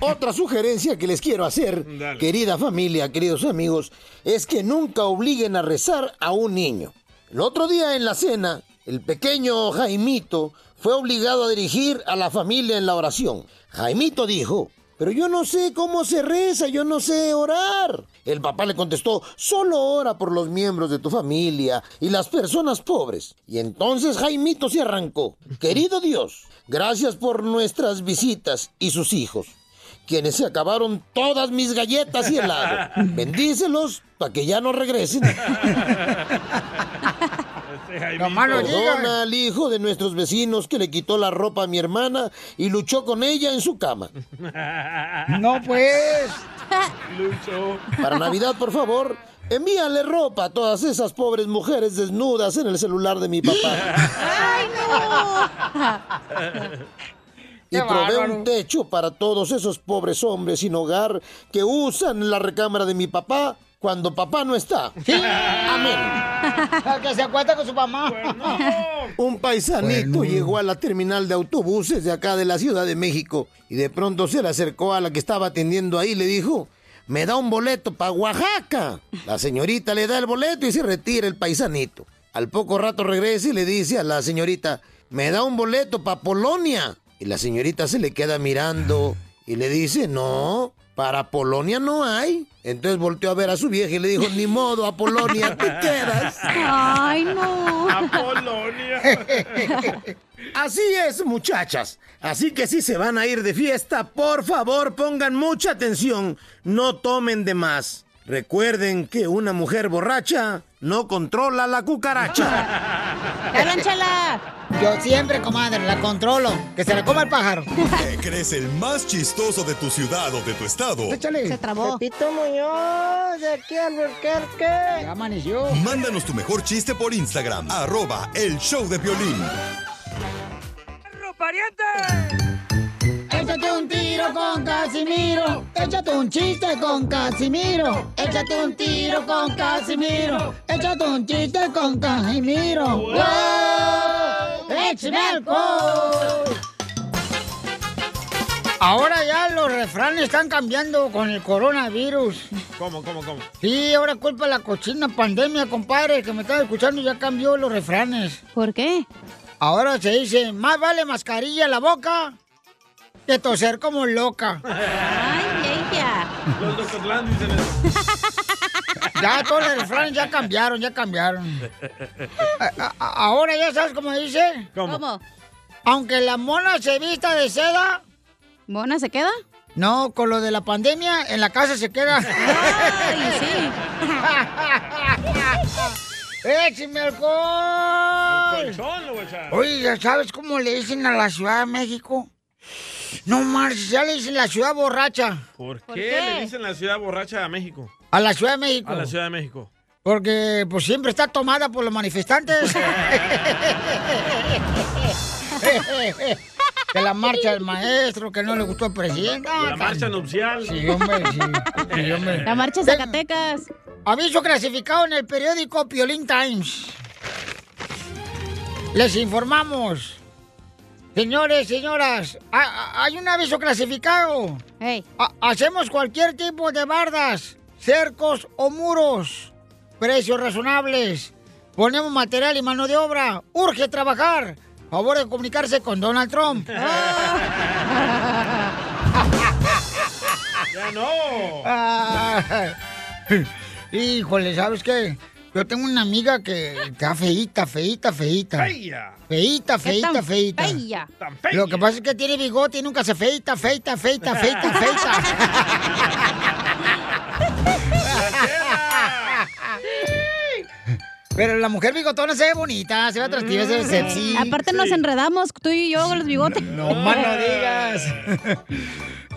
Otra sugerencia que les quiero hacer, Dale. querida familia, queridos amigos, es que nunca obliguen a rezar a un niño. El otro día en la cena, el pequeño Jaimito fue obligado a dirigir a la familia en la oración. Jaimito dijo, pero yo no sé cómo se reza, yo no sé orar. El papá le contestó, solo ora por los miembros de tu familia y las personas pobres. Y entonces Jaimito se arrancó. Querido Dios, gracias por nuestras visitas y sus hijos quienes se acabaron todas mis galletas y helado. Bendícelos para que ya no regresen. Digas. Perdona al hijo de nuestros vecinos que le quitó la ropa a mi hermana y luchó con ella en su cama. No, pues. Lucho. Para Navidad, por favor, envíale ropa a todas esas pobres mujeres desnudas en el celular de mi papá. ¡Ay, no! Y provee bárbaro. un techo para todos esos pobres hombres sin hogar que usan la recámara de mi papá cuando papá no está. Sí. Amén. Al que se acuesta con su mamá. Un paisanito llegó a la terminal de autobuses de acá de la Ciudad de México y de pronto se le acercó a la que estaba atendiendo ahí y le dijo, me da un boleto para Oaxaca. La señorita le da el boleto y se retira el paisanito. Al poco rato regresa y le dice a la señorita, me da un boleto para Polonia. Y la señorita se le queda mirando y le dice, no, para Polonia no hay. Entonces volteó a ver a su vieja y le dijo, ni modo, a Polonia te quedas. Ay, no. A Polonia. Así es, muchachas. Así que si se van a ir de fiesta, por favor pongan mucha atención. No tomen de más. Recuerden que una mujer borracha no controla la cucaracha. ¡Cálánchela! Yo siempre, comadre, la controlo. Que se la coma el pájaro. ¿Te crees el más chistoso de tu ciudad o de tu estado? Échale. Se trabó. Pepito Muñoz, de aquí al Burquerque. Ya amaneció. Mándanos tu mejor chiste por Instagram, arroba el show de violín. Échate un tiro con Casimiro. Échate un chiste con Casimiro. Échate un tiro con Casimiro. Échate un chiste con Casimiro. ¡Wow! ¡Échame alcohol! Ahora ya los refranes están cambiando con el coronavirus. ¿Cómo, cómo, cómo? Sí, ahora culpa la cochina pandemia, compadre, que me estaba escuchando ya cambió los refranes. ¿Por qué? Ahora se dice, más vale mascarilla en la boca que toser como loca. Ay, ella. Los de eso. Ya todos los refranes ya cambiaron, ya cambiaron. A- a- ahora ya sabes cómo dice. ¿Cómo? Aunque la mona se vista de seda. ¿Mona se queda? No, con lo de la pandemia, en la casa se queda. Ay, sí. ¡Écheme alcohol! Colchón lo voy a echar. Oye, ¿ya sabes cómo le dicen a la Ciudad de México? No, Marcia, ya le dicen la ciudad borracha. ¿Por qué, ¿Por qué? le dicen la ciudad borracha a México? A la Ciudad de México. A la Ciudad de México. Porque pues siempre está tomada por los manifestantes. que la marcha del maestro, que no le gustó al presidente. La marcha nupcial. Sí, hombre, sí. sí, hombre. La marcha de Zacatecas. Aviso clasificado en el periódico Piolín Times. Les informamos. Señores, señoras, ha- ha- hay un aviso clasificado. Ha- hacemos cualquier tipo de bardas, cercos o muros. Precios razonables. Ponemos material y mano de obra. Urge trabajar. Favor de comunicarse con Donald Trump. ¡Ya no! Híjole, ¿sabes qué? Yo tengo una amiga que está feíta, feíta. Feíta, ¿Qué feíta, tan feíta. fea? Tan Lo que pasa es que tiene bigote y nunca se feita, feita, feita, feita, feita. Pero la mujer bigotona se ve bonita, se ve atractiva, se ve sexy. Aparte nos enredamos tú y yo con los bigotes. No más no digas.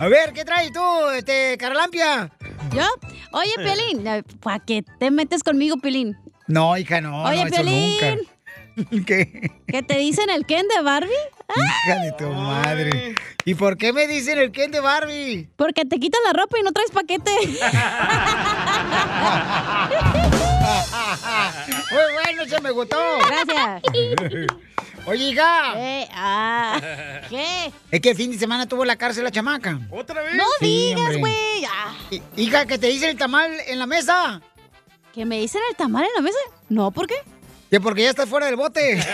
A ver, ¿qué traes tú, este, Carlampia? ¿Yo? Oye, Pelín, ¿para qué te metes conmigo, Pelín? No, hija, no, Oye, no, eso nunca. ¿Qué? ¿Que te dicen el Ken de Barbie? Hija de tu madre. ¿Y por qué me dicen el Ken de Barbie? Porque te quitas la ropa y no traes paquete. Muy bueno, se me gustó. Gracias. Oye, hija. ah, ¿Qué? Es que el fin de semana tuvo la cárcel la chamaca. ¿Otra vez? No Sí, digas, güey. Ah. Hi- Hija, que te dicen el tamal en la mesa. ¿Que me dicen el tamal en la mesa? No, ¿por qué? Que porque ya estás fuera del bote.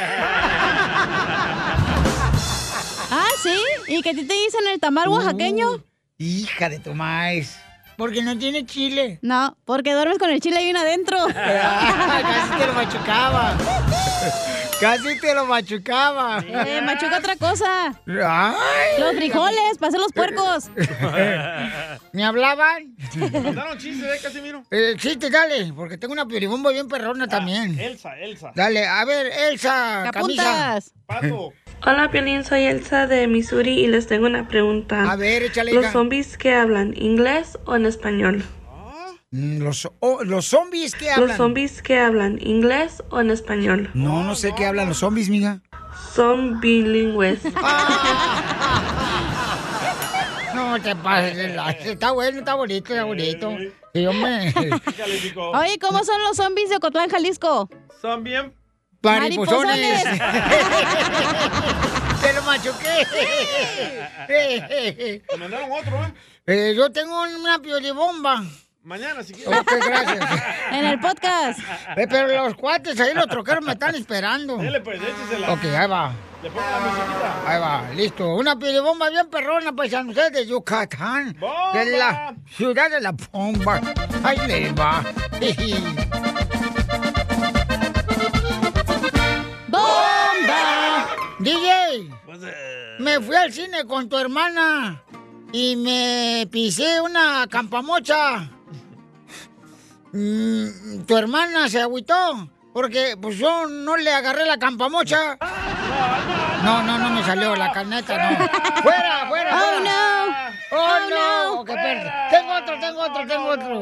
Ah, sí. ¿Y que a ti te dicen el tamal oaxaqueño? Hija de tu maíz. Porque no tiene chile. No, porque duermes con el chile ahí adentro. Casi te lo machucaba. Casi te lo machucaba. Eh, machuca otra cosa. Ay. Los frijoles, para hacer los puercos. ¿Me hablaban? ¿Mandaron chistes, eh, Casimiro? Eh, chiste, dale, porque tengo una piribomba bien perrona también. Elsa, Elsa. Dale, a ver, Elsa, ¿Te camisa. apuntas? Pato. Hola, Piolín, soy Elsa de Missouri y les tengo una pregunta. A ver, échale, ¿Los zombies qué hablan? ¿Inglés o en español? Los, oh, los zombies que ¿Los hablan. zombies qué hablan? ¿Inglés o en español? No, no sé qué hablan los zombies, mija. Son bilingües. No te pases Está bueno, está bonito, está bonito. Sí, hombre. Oye, ¿cómo son los zombies de Ocotlán, Jalisco? Son bien. Mariposones. Mariposones. Te lo machuqué. Me mandaron otro, ¿eh? Eh, yo tengo una piolibomba. Mañana, si quieres. Ok, gracias. En el podcast. Eh, pero los cuates ahí, los troqueros me están esperando. Dele, pues, échesela. Ok, ahí va. Le pongo la musiquita. Ahí va, listo. Una piolibomba bien perrona, paisanos, ustedes de Yucatán. ¡Bomba! De la ciudad de la bomba. Ahí les va. ¡Bomba! DJ, Pues, eh, me fui al cine con tu hermana y me pisé una campamocha. Mm, tu hermana se agüitó porque pues yo no le agarré la campamocha. No, no, no me salió la carneta, no. ¡Fuera, fuera! Oh, no. ¡Oh, Oh, no! Tengo otro, tengo otro, tengo otro.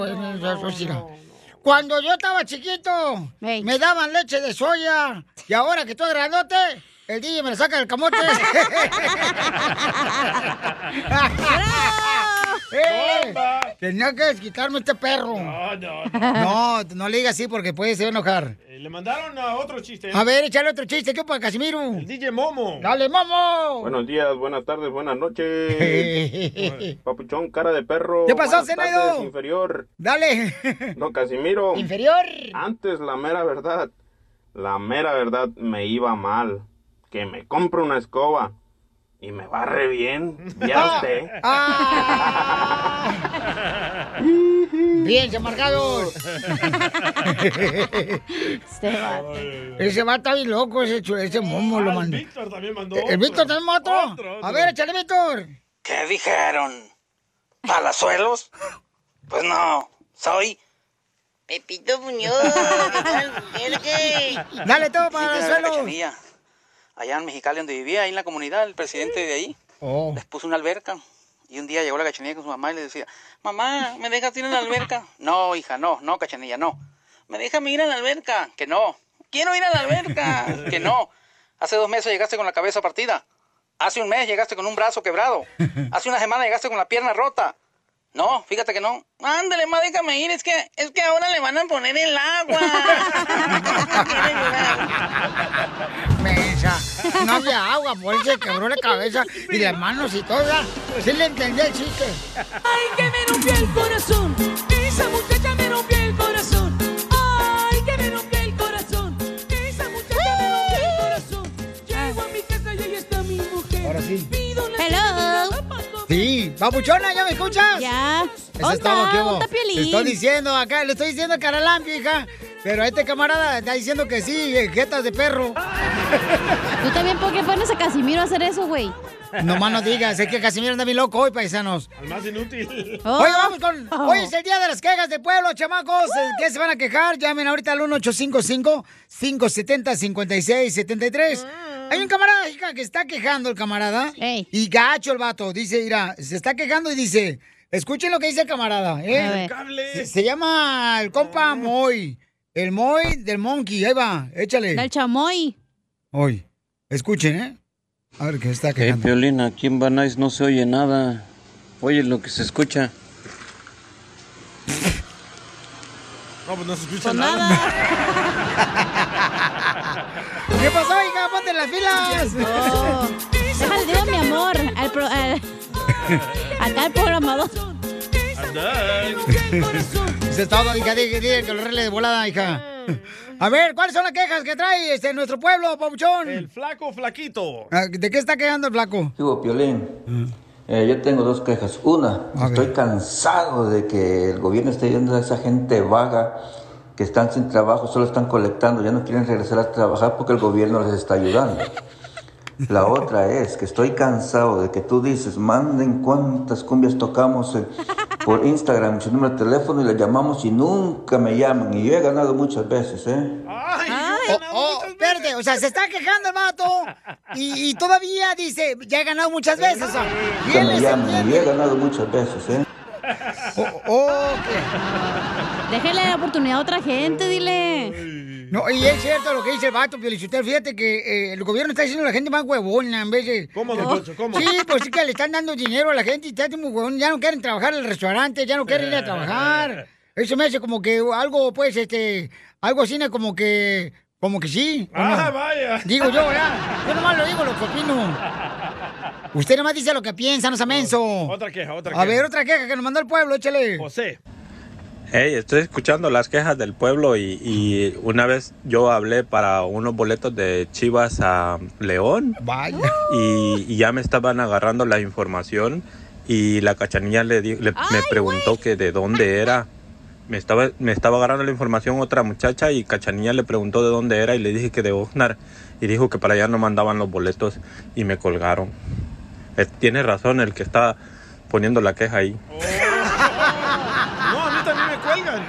Cuando yo estaba chiquito, me daban leche de soya. Y ahora que estoy grandote, el DJ me la saca del camote. Tenía que desquitarme este perro. No, no, no. No, no le digas así porque puede se va a enojar. Eh, Le mandaron a otro chiste. ¿eh? A ver, échale otro chiste, yo para Casimiro. El DJ Momo. Dale, Momo. Buenos días, buenas tardes, buenas noches. Papuchón, cara de perro. ¿Qué pasó, Zenaido? inferior. Dale. Don Casimiro. Inferior. Antes, la mera verdad, la mera verdad me iba mal. Que me compre una escoba y me barre bien. Ya usted. Ah. Bien, amargados. Este vato. Ese va está bien loco, ese, chu- ese momo lo mandó. Víctor también mandó. ¿El Víctor también otro? Otro, A ver, échale, Víctor. ¿Qué dijeron? ¿Palazuelos? Pues no, soy Pepito Muñoz. Dale todo para Allá en Mexicali, donde vivía, ahí en la comunidad, el presidente de ahí Oh. les puso una alberca. Y un día llegó la cachanilla con su mamá y le decía, mamá, ¿me dejas ir a la alberca? No, hija, no, no, cachanilla, no. ¿Me déjame ir a la alberca? Que no. Quiero ir a la alberca. Que no. Hace dos meses llegaste con la cabeza partida. Hace un mes llegaste con un brazo quebrado. Hace una semana llegaste con la pierna rota. No, fíjate que no. Ándale, ma, déjame ir. Es que, es que ahora le van a poner el agua. Mensa. No había agua, por eso se quebró la cabeza y las manos y todo. Sí le entendí el chiste. Ay, que me rompió el corazón. Esa muchacha me rompió el corazón. Ay, que me rompió el corazón. Esa muchacha me rompió el corazón. Llego a mi casa y ahí está mi mujer. Ahora sí. Hello. Sí, papuchona, ¿ya me escuchas? Ya. Eso es todo, ¿qué. Te estoy diciendo acá, le estoy diciendo caralampio, hija. Pero este camarada está diciendo que sí, eh, jetas de perro. Tú también, ¿por qué pones a Casimiro a hacer eso, güey? No más no digas, es que Casimiro anda bien loco hoy, paisanos. Al más inútil. Oh. Oye, vamos con. Hoy es el día de las quejas del pueblo, chamacos. ¿Qué se van a quejar? Llamen ahorita al 1855-570-5673. Hay un camarada, hija, que está quejando el camarada. Y gacho el vato. Dice, mira, se está quejando y dice. Escuchen lo que dice el camarada, ¿eh? Cable. Se, se llama el compa Moy. El Moy del Monkey. Ahí va, échale. Del chamoy. Hoy. Escuchen, ¿eh? A ver qué está Hey, quejando. Piolín, aquí en Banais no se oye nada. Oye lo que se escucha. No, pues no se escucha Pues nada. ¿Qué pasó, hija? Ponte las filas. Oh. Déjale, digo mi amor. Al pro- al- acá el programador. Se está todo, hija, dije que lo arregle de volada, hija. A ver, ¿cuáles son las quejas que trae este nuestro pueblo, Pabuchón? El flaco flaquito. Ah, ¿De qué está quejando el flaco? Digo, Piolín, eh, yo tengo dos quejas. Una, estoy cansado de que el gobierno esté yendo a esa gente vaga que están sin trabajo, solo están colectando, ya no quieren regresar a trabajar porque el gobierno les está ayudando. La otra es que estoy cansado de que tú dices, manden cuántas cumbias tocamos eh, por Instagram, su número de teléfono y le llamamos y nunca me llaman. Y yo he ganado muchas veces, ¿eh? Oh, oh, espérate, o sea, se está quejando el vato y, y todavía dice, ya he ganado muchas veces. o sea, y Que me llaman y he ganado muchas veces, ¿eh? Oh, Déjale la oportunidad a otra gente, dile. No, y es cierto lo que dice el vato, Piolichotero. Fíjate que eh, el gobierno está haciendo a la gente más huevona en vez de... ¿Cómo, don Poncho? ¿Cómo? Sí, pues sí que le están dando dinero a la gente y está muy huevón. Ya no quieren trabajar en el restaurante, ya no quieren ir a trabajar. Eso me hace como que algo, pues, este... Algo así como que... Como que sí. Ah, vaya. Digo yo, ¿verdad? Yo nomás lo digo lo que opino. Usted nomás dice lo que piensa, no sea menso. Otra queja, otra A queja. ver, otra queja que nos mandó el pueblo, échale. José. Hey, estoy escuchando las quejas del pueblo y, y una vez yo hablé para unos boletos de Chivas a León Vaya. y, y ya me estaban agarrando la información y la cachanilla le, di- le- me preguntó que de dónde era. Me estaba, me estaba agarrando la información otra muchacha y cachanilla le preguntó de dónde era y le dije que de Oxnard y dijo que para allá no mandaban los boletos y me colgaron. Eh, tiene razón el que está poniendo la queja ahí. No, a mí también me cuelgan.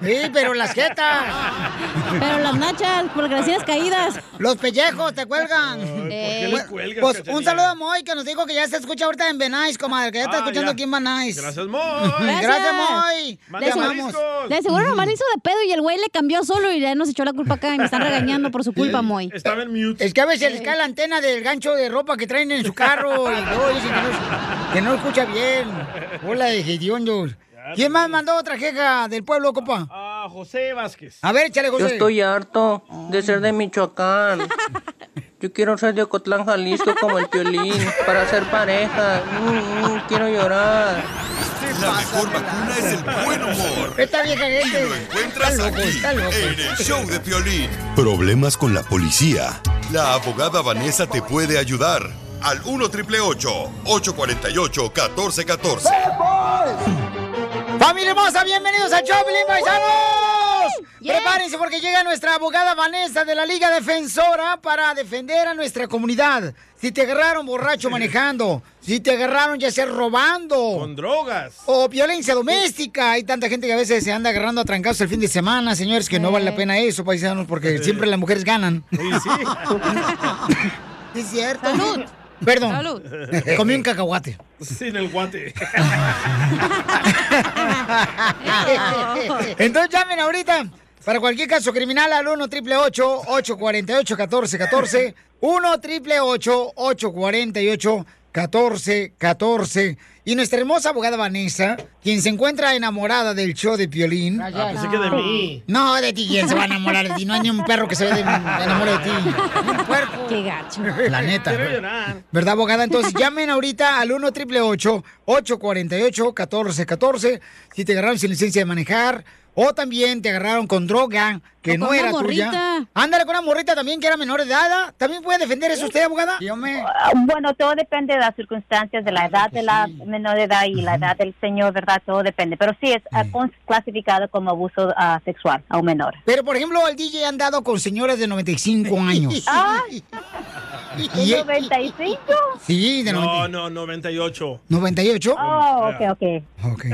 Sí, pero las jetas. Pero las nachas, porque las tienes caídas. Los pellejos te cuelgan. qué les cuelgas, Pues Cachanilla? un saludo a Moy que nos dijo que ya se escucha ahorita en Benais, comadre, que ya está Ah, escuchando ya. aquí en Benais. Gracias, Moy. Gracias, Moy. Te amamos. De seguro nomás le hizo de pedo y el güey le cambió solo y ya nos echó la culpa acá y me están regañando por su culpa, Moy. Estaba en mute. Es que a veces les cae la antena del gancho de ropa que traen en su carro y luego dicen que no, que no escucha bien. Hola de. ¿Quién más mandó otra queja del pueblo, copa? Ah, José Vázquez. A ver, échale, José. Yo estoy harto de ser de Michoacán. Yo quiero ser de Ocotlán, Jalisco como el Piolín para ser pareja. Mm, mm, quiero llorar. La mejor vacuna es el buen humor. Esta vieja gente. Y lo encuentras Está loco, aquí, está loco. en el show de Piolín. Problemas con la policía. La abogada Vanessa te puede ayudar. Al 1 848 1414 ¡Familia hermosa! ¡Bienvenidos a Choplin, paisanos! Prepárense porque llega nuestra abogada Vanessa de la Liga Defensora para defender a nuestra comunidad. Si te agarraron borracho manejando, si te agarraron ya sea robando. Con drogas. O violencia doméstica. Hay tanta gente que a veces se anda agarrando a trancados el fin de semana, señores, que no vale la pena eso, paisanos, porque siempre las mujeres ganan. Sí, sí. ¿Sí es cierto? Salud. Perdón. Salud. Comí un cacahuate. Sin el guante. Entonces llamen ahorita para cualquier caso criminal al 1 triple 848 1414 1 triple 848 1414 Y nuestra hermosa abogada Vanessa, quien se encuentra enamorada del show de Piolín. Ah, pensé que de mí. No, de ti, ¿quién se va a enamorar de ti? No hay ni un perro que se enamore de ti. Un puerco. Qué gacho. La neta. Quiero ¿verdad? llorar. ¿Verdad, abogada? Entonces llamen ahorita al 1 triple 848 1414 si te agarraron sin licencia de manejar o también te agarraron con droga que O no con era una tuya. Ándale con una morrita también que era menor de edad. ¿También puede defender eso usted, abogada? Yo me... Ah, Bueno, todo depende de las circunstancias, de la edad de la menor de edad y la edad del señor, ¿verdad? Todo depende. Pero sí es ah, clasificado como abuso ah, sexual a un menor. Pero, por ejemplo, el DJ ha andado con señoras de 95 años. Ah, Y- ¿de 95? Sí, de No, no, 98. 98. Oh, ok, ok.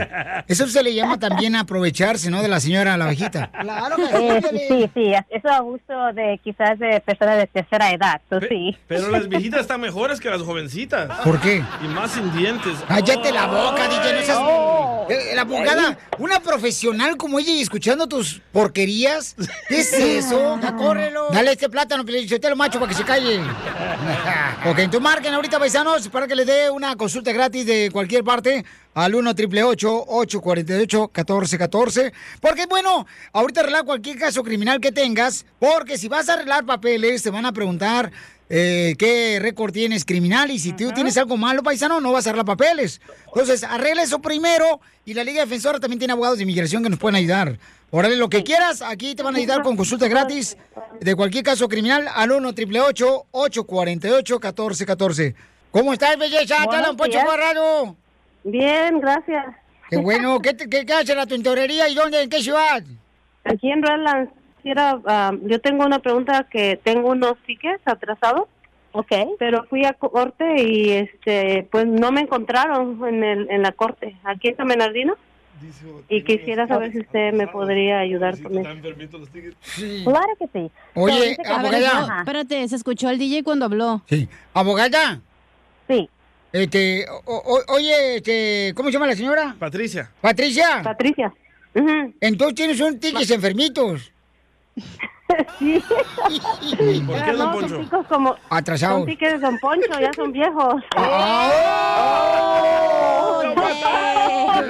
Eso se le llama también aprovecharse, ¿no? De la señora, la viejita. Claro Eh, sí, sí, eso es abuso de quizás de personas de tercera edad, eso sí. Pero las viejitas están mejores que las jovencitas. ¿Por qué? Y más sin dientes. Cállate la boca, DJ, no seas... Oh. Eh, la abogada, una profesional como ella y escuchando tus porquerías, ¿qué es eso? Ya córrelo. Dale este plátano, lo macho, para que se calle. ok, entonces marquen ahorita, paisanos, para que le dé una consulta gratis de cualquier parte al 1 888 848 1414 Porque, bueno, ahorita arreglar cualquier caso criminal que tengas, porque si vas a arreglar papeles, te van a preguntar eh, qué récord tienes criminal y si tú tienes algo malo, paisano, no vas a arreglar papeles. Entonces, arregla eso primero y la Liga Defensora también tiene abogados de inmigración que nos pueden ayudar. Órale, lo que quieras, aquí te van a ayudar con consulta gratis de cualquier caso criminal al 1 888 848 1414 ¿Cómo estás, belleza? Te habla un Poncho. Corrado. Bien, gracias. Qué bueno. ¿Qué, te- qué, qué hace la tintorería y dónde? ¿En qué ciudad? Aquí en Redlands, quisiera, ah, yo tengo una pregunta que tengo unos tickets atrasados. Ok. Pero fui a corte y este pues no me encontraron en, el, en la corte, aquí en San Bernardino. Y quisiera saber si usted me podría ayudar con eso. Claro que sí. Oye, abogada. Ajá. Espérate, se escuchó el DJ cuando habló. Sí. ¿Abogada? Sí. Este, o- o- oye, este, ¿cómo se llama la señora? Patricia. Patricia. Patricia. Entonces tienes un tickets enfermitos. sí. ¿Por qué, don no, Poncho? son como... Atrasados. Son tickets de Don Poncho, ya son viejos.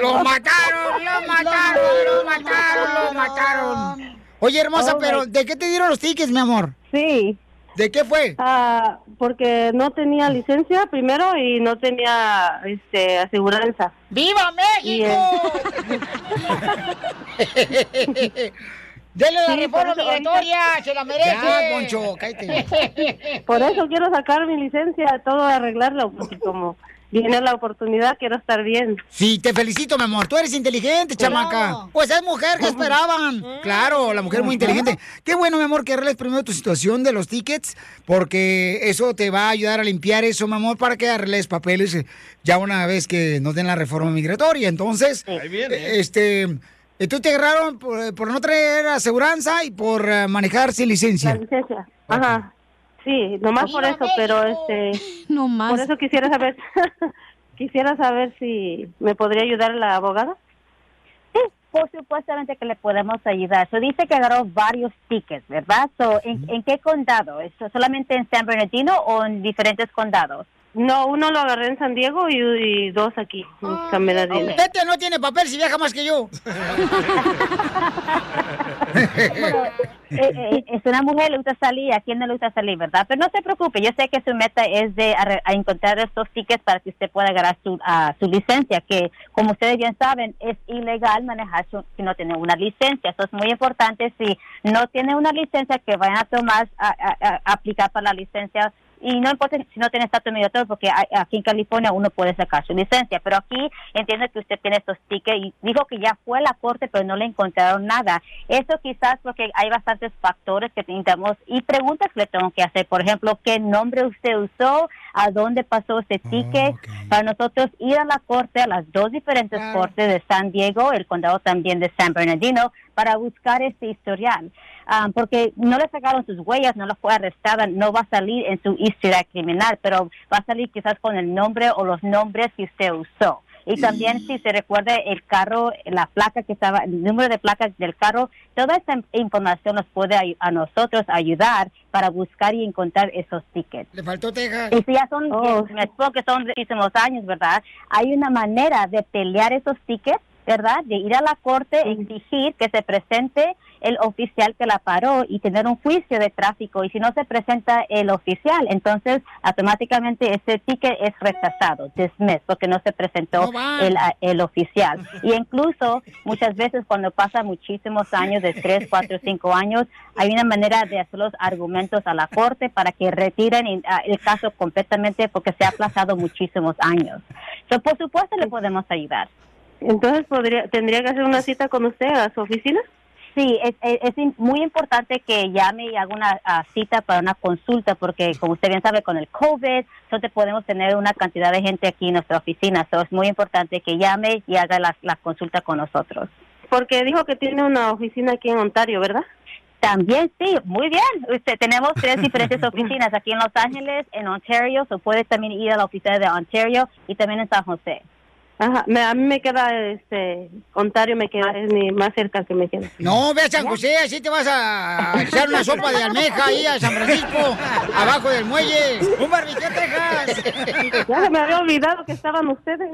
¡Lo mataron! ¡Lo mataron! ¡Lo mataron! ¡Lo mataron! Oye, hermosa, Oh, pero ¿de qué te dieron los tickets, mi amor? Sí. ¿De qué fue? Ah, porque no tenía licencia primero y no tenía este aseguranza. ¡Viva Y, México! ¡Dele la Sí, reforma ahorita- ¡Se la merece! Ya, Poncho, cállate. Por eso quiero sacar mi licencia, todo arreglarlo, porque como viene la oportunidad, quiero estar bien. Sí, te felicito, mi amor. Tú eres inteligente, chamaca. Pues es mujer, ¿qué esperaban? Claro, la mujer muy inteligente. Qué bueno, mi amor, que arregles primero tu situación de los tickets, porque eso te va a ayudar a limpiar eso, mi amor, para que arregles papeles eh, ya una vez que nos den la reforma migratoria. Entonces, Ahí viene. eh, este, eh, tú te agarraron por, por no traer aseguranza y por eh, manejar sin licencia. La licencia. Ajá. Sí, nomás por eso, pero este... No más. Por eso quisiera saber, quisiera saber si me podría ayudar la abogada. Sí, por supuestamente que le podemos ayudar. So, dice que agarró varios tickets, ¿verdad? So, ¿en, en qué condado? ¿Eso ¿Solamente en San Bernardino o en diferentes condados? No, uno lo agarré en San Diego y, y dos aquí, en San Bernardino. Este no tiene papel si viaja más que yo. Bueno, eh, eh, es una mujer, le gusta salir, a quién no le gusta salir, ¿verdad? Pero no se preocupe, yo sé que su meta es de arre- a encontrar estos tickets para que usted pueda agarrar su, ah, su licencia, que como ustedes bien saben, es ilegal manejar su- si no tiene una licencia. Eso es muy importante. Si no tiene una licencia, que vayan a tomar, a, a- a aplicar para la licencia y no importa si no tiene estatus migratorio, porque aquí en California uno puede sacar su licencia, pero aquí entiendo que usted tiene estos tickets y dijo que ya fue a la corte, pero no le encontraron nada. Eso quizás porque hay bastantes factores que necesitamos y preguntas que le tengo que hacer. Por ejemplo, ¿qué nombre usted usó? ¿A dónde pasó ese ticket? Para nosotros ir a la corte, a las dos diferentes cortes de San Diego, el condado también de San Bernardino, para buscar este historial. Ah, porque no le sacaron sus huellas, no la fue arrestada, no va a salir en su historia criminal, pero va a salir quizás con el nombre o los nombres que usted usó. Y también si se recuerda el carro, la placa que estaba, el número de placas del carro, toda esa información nos puede a nosotros ayudar para buscar y encontrar esos tickets. Le faltó Texas. Y si ya son, me explico que son muchísimos años, ¿verdad? Hay una manera de pelear esos tickets, ¿verdad? De ir a la corte, exigir que se presente el oficial que la paró y tener un juicio de tráfico. Y si no se presenta el oficial, entonces automáticamente ese ticket es rechazado, dismissed, porque no se presentó el, el oficial. Y incluso muchas veces cuando pasa muchísimos años, de 3, 4, 5 años, hay una manera de hacer los argumentos a la corte para que retiren y, ah, el caso completamente porque se ha aplazado muchísimos años. So, por supuesto le podemos ayudar. Entonces podría, tendría que hacer una cita con usted a su oficina. Sí, es, es- es im- muy importante que llame y haga una cita para una consulta, porque como usted bien sabe, con el COVID, solo podemos tener una cantidad de gente aquí en nuestra oficina. So, es muy importante que llame y haga la, la consulta con nosotros. Porque dijo que tiene una oficina aquí en Ontario, ¿verdad? También sí, muy bien. Usted, tenemos tres diferentes oficinas aquí en Los Ángeles, en Ontario, o puede también ir a la oficina de Ontario y también en San José. Ajá, me- a mí me queda, este, Ontario me queda, es mi más cerca que me queda. No, ve a San José, así te vas a echar una sopa de almeja ahí a San Francisco, abajo del muelle. Un barbecue, Texas. Ya se me había olvidado que estaban ustedes.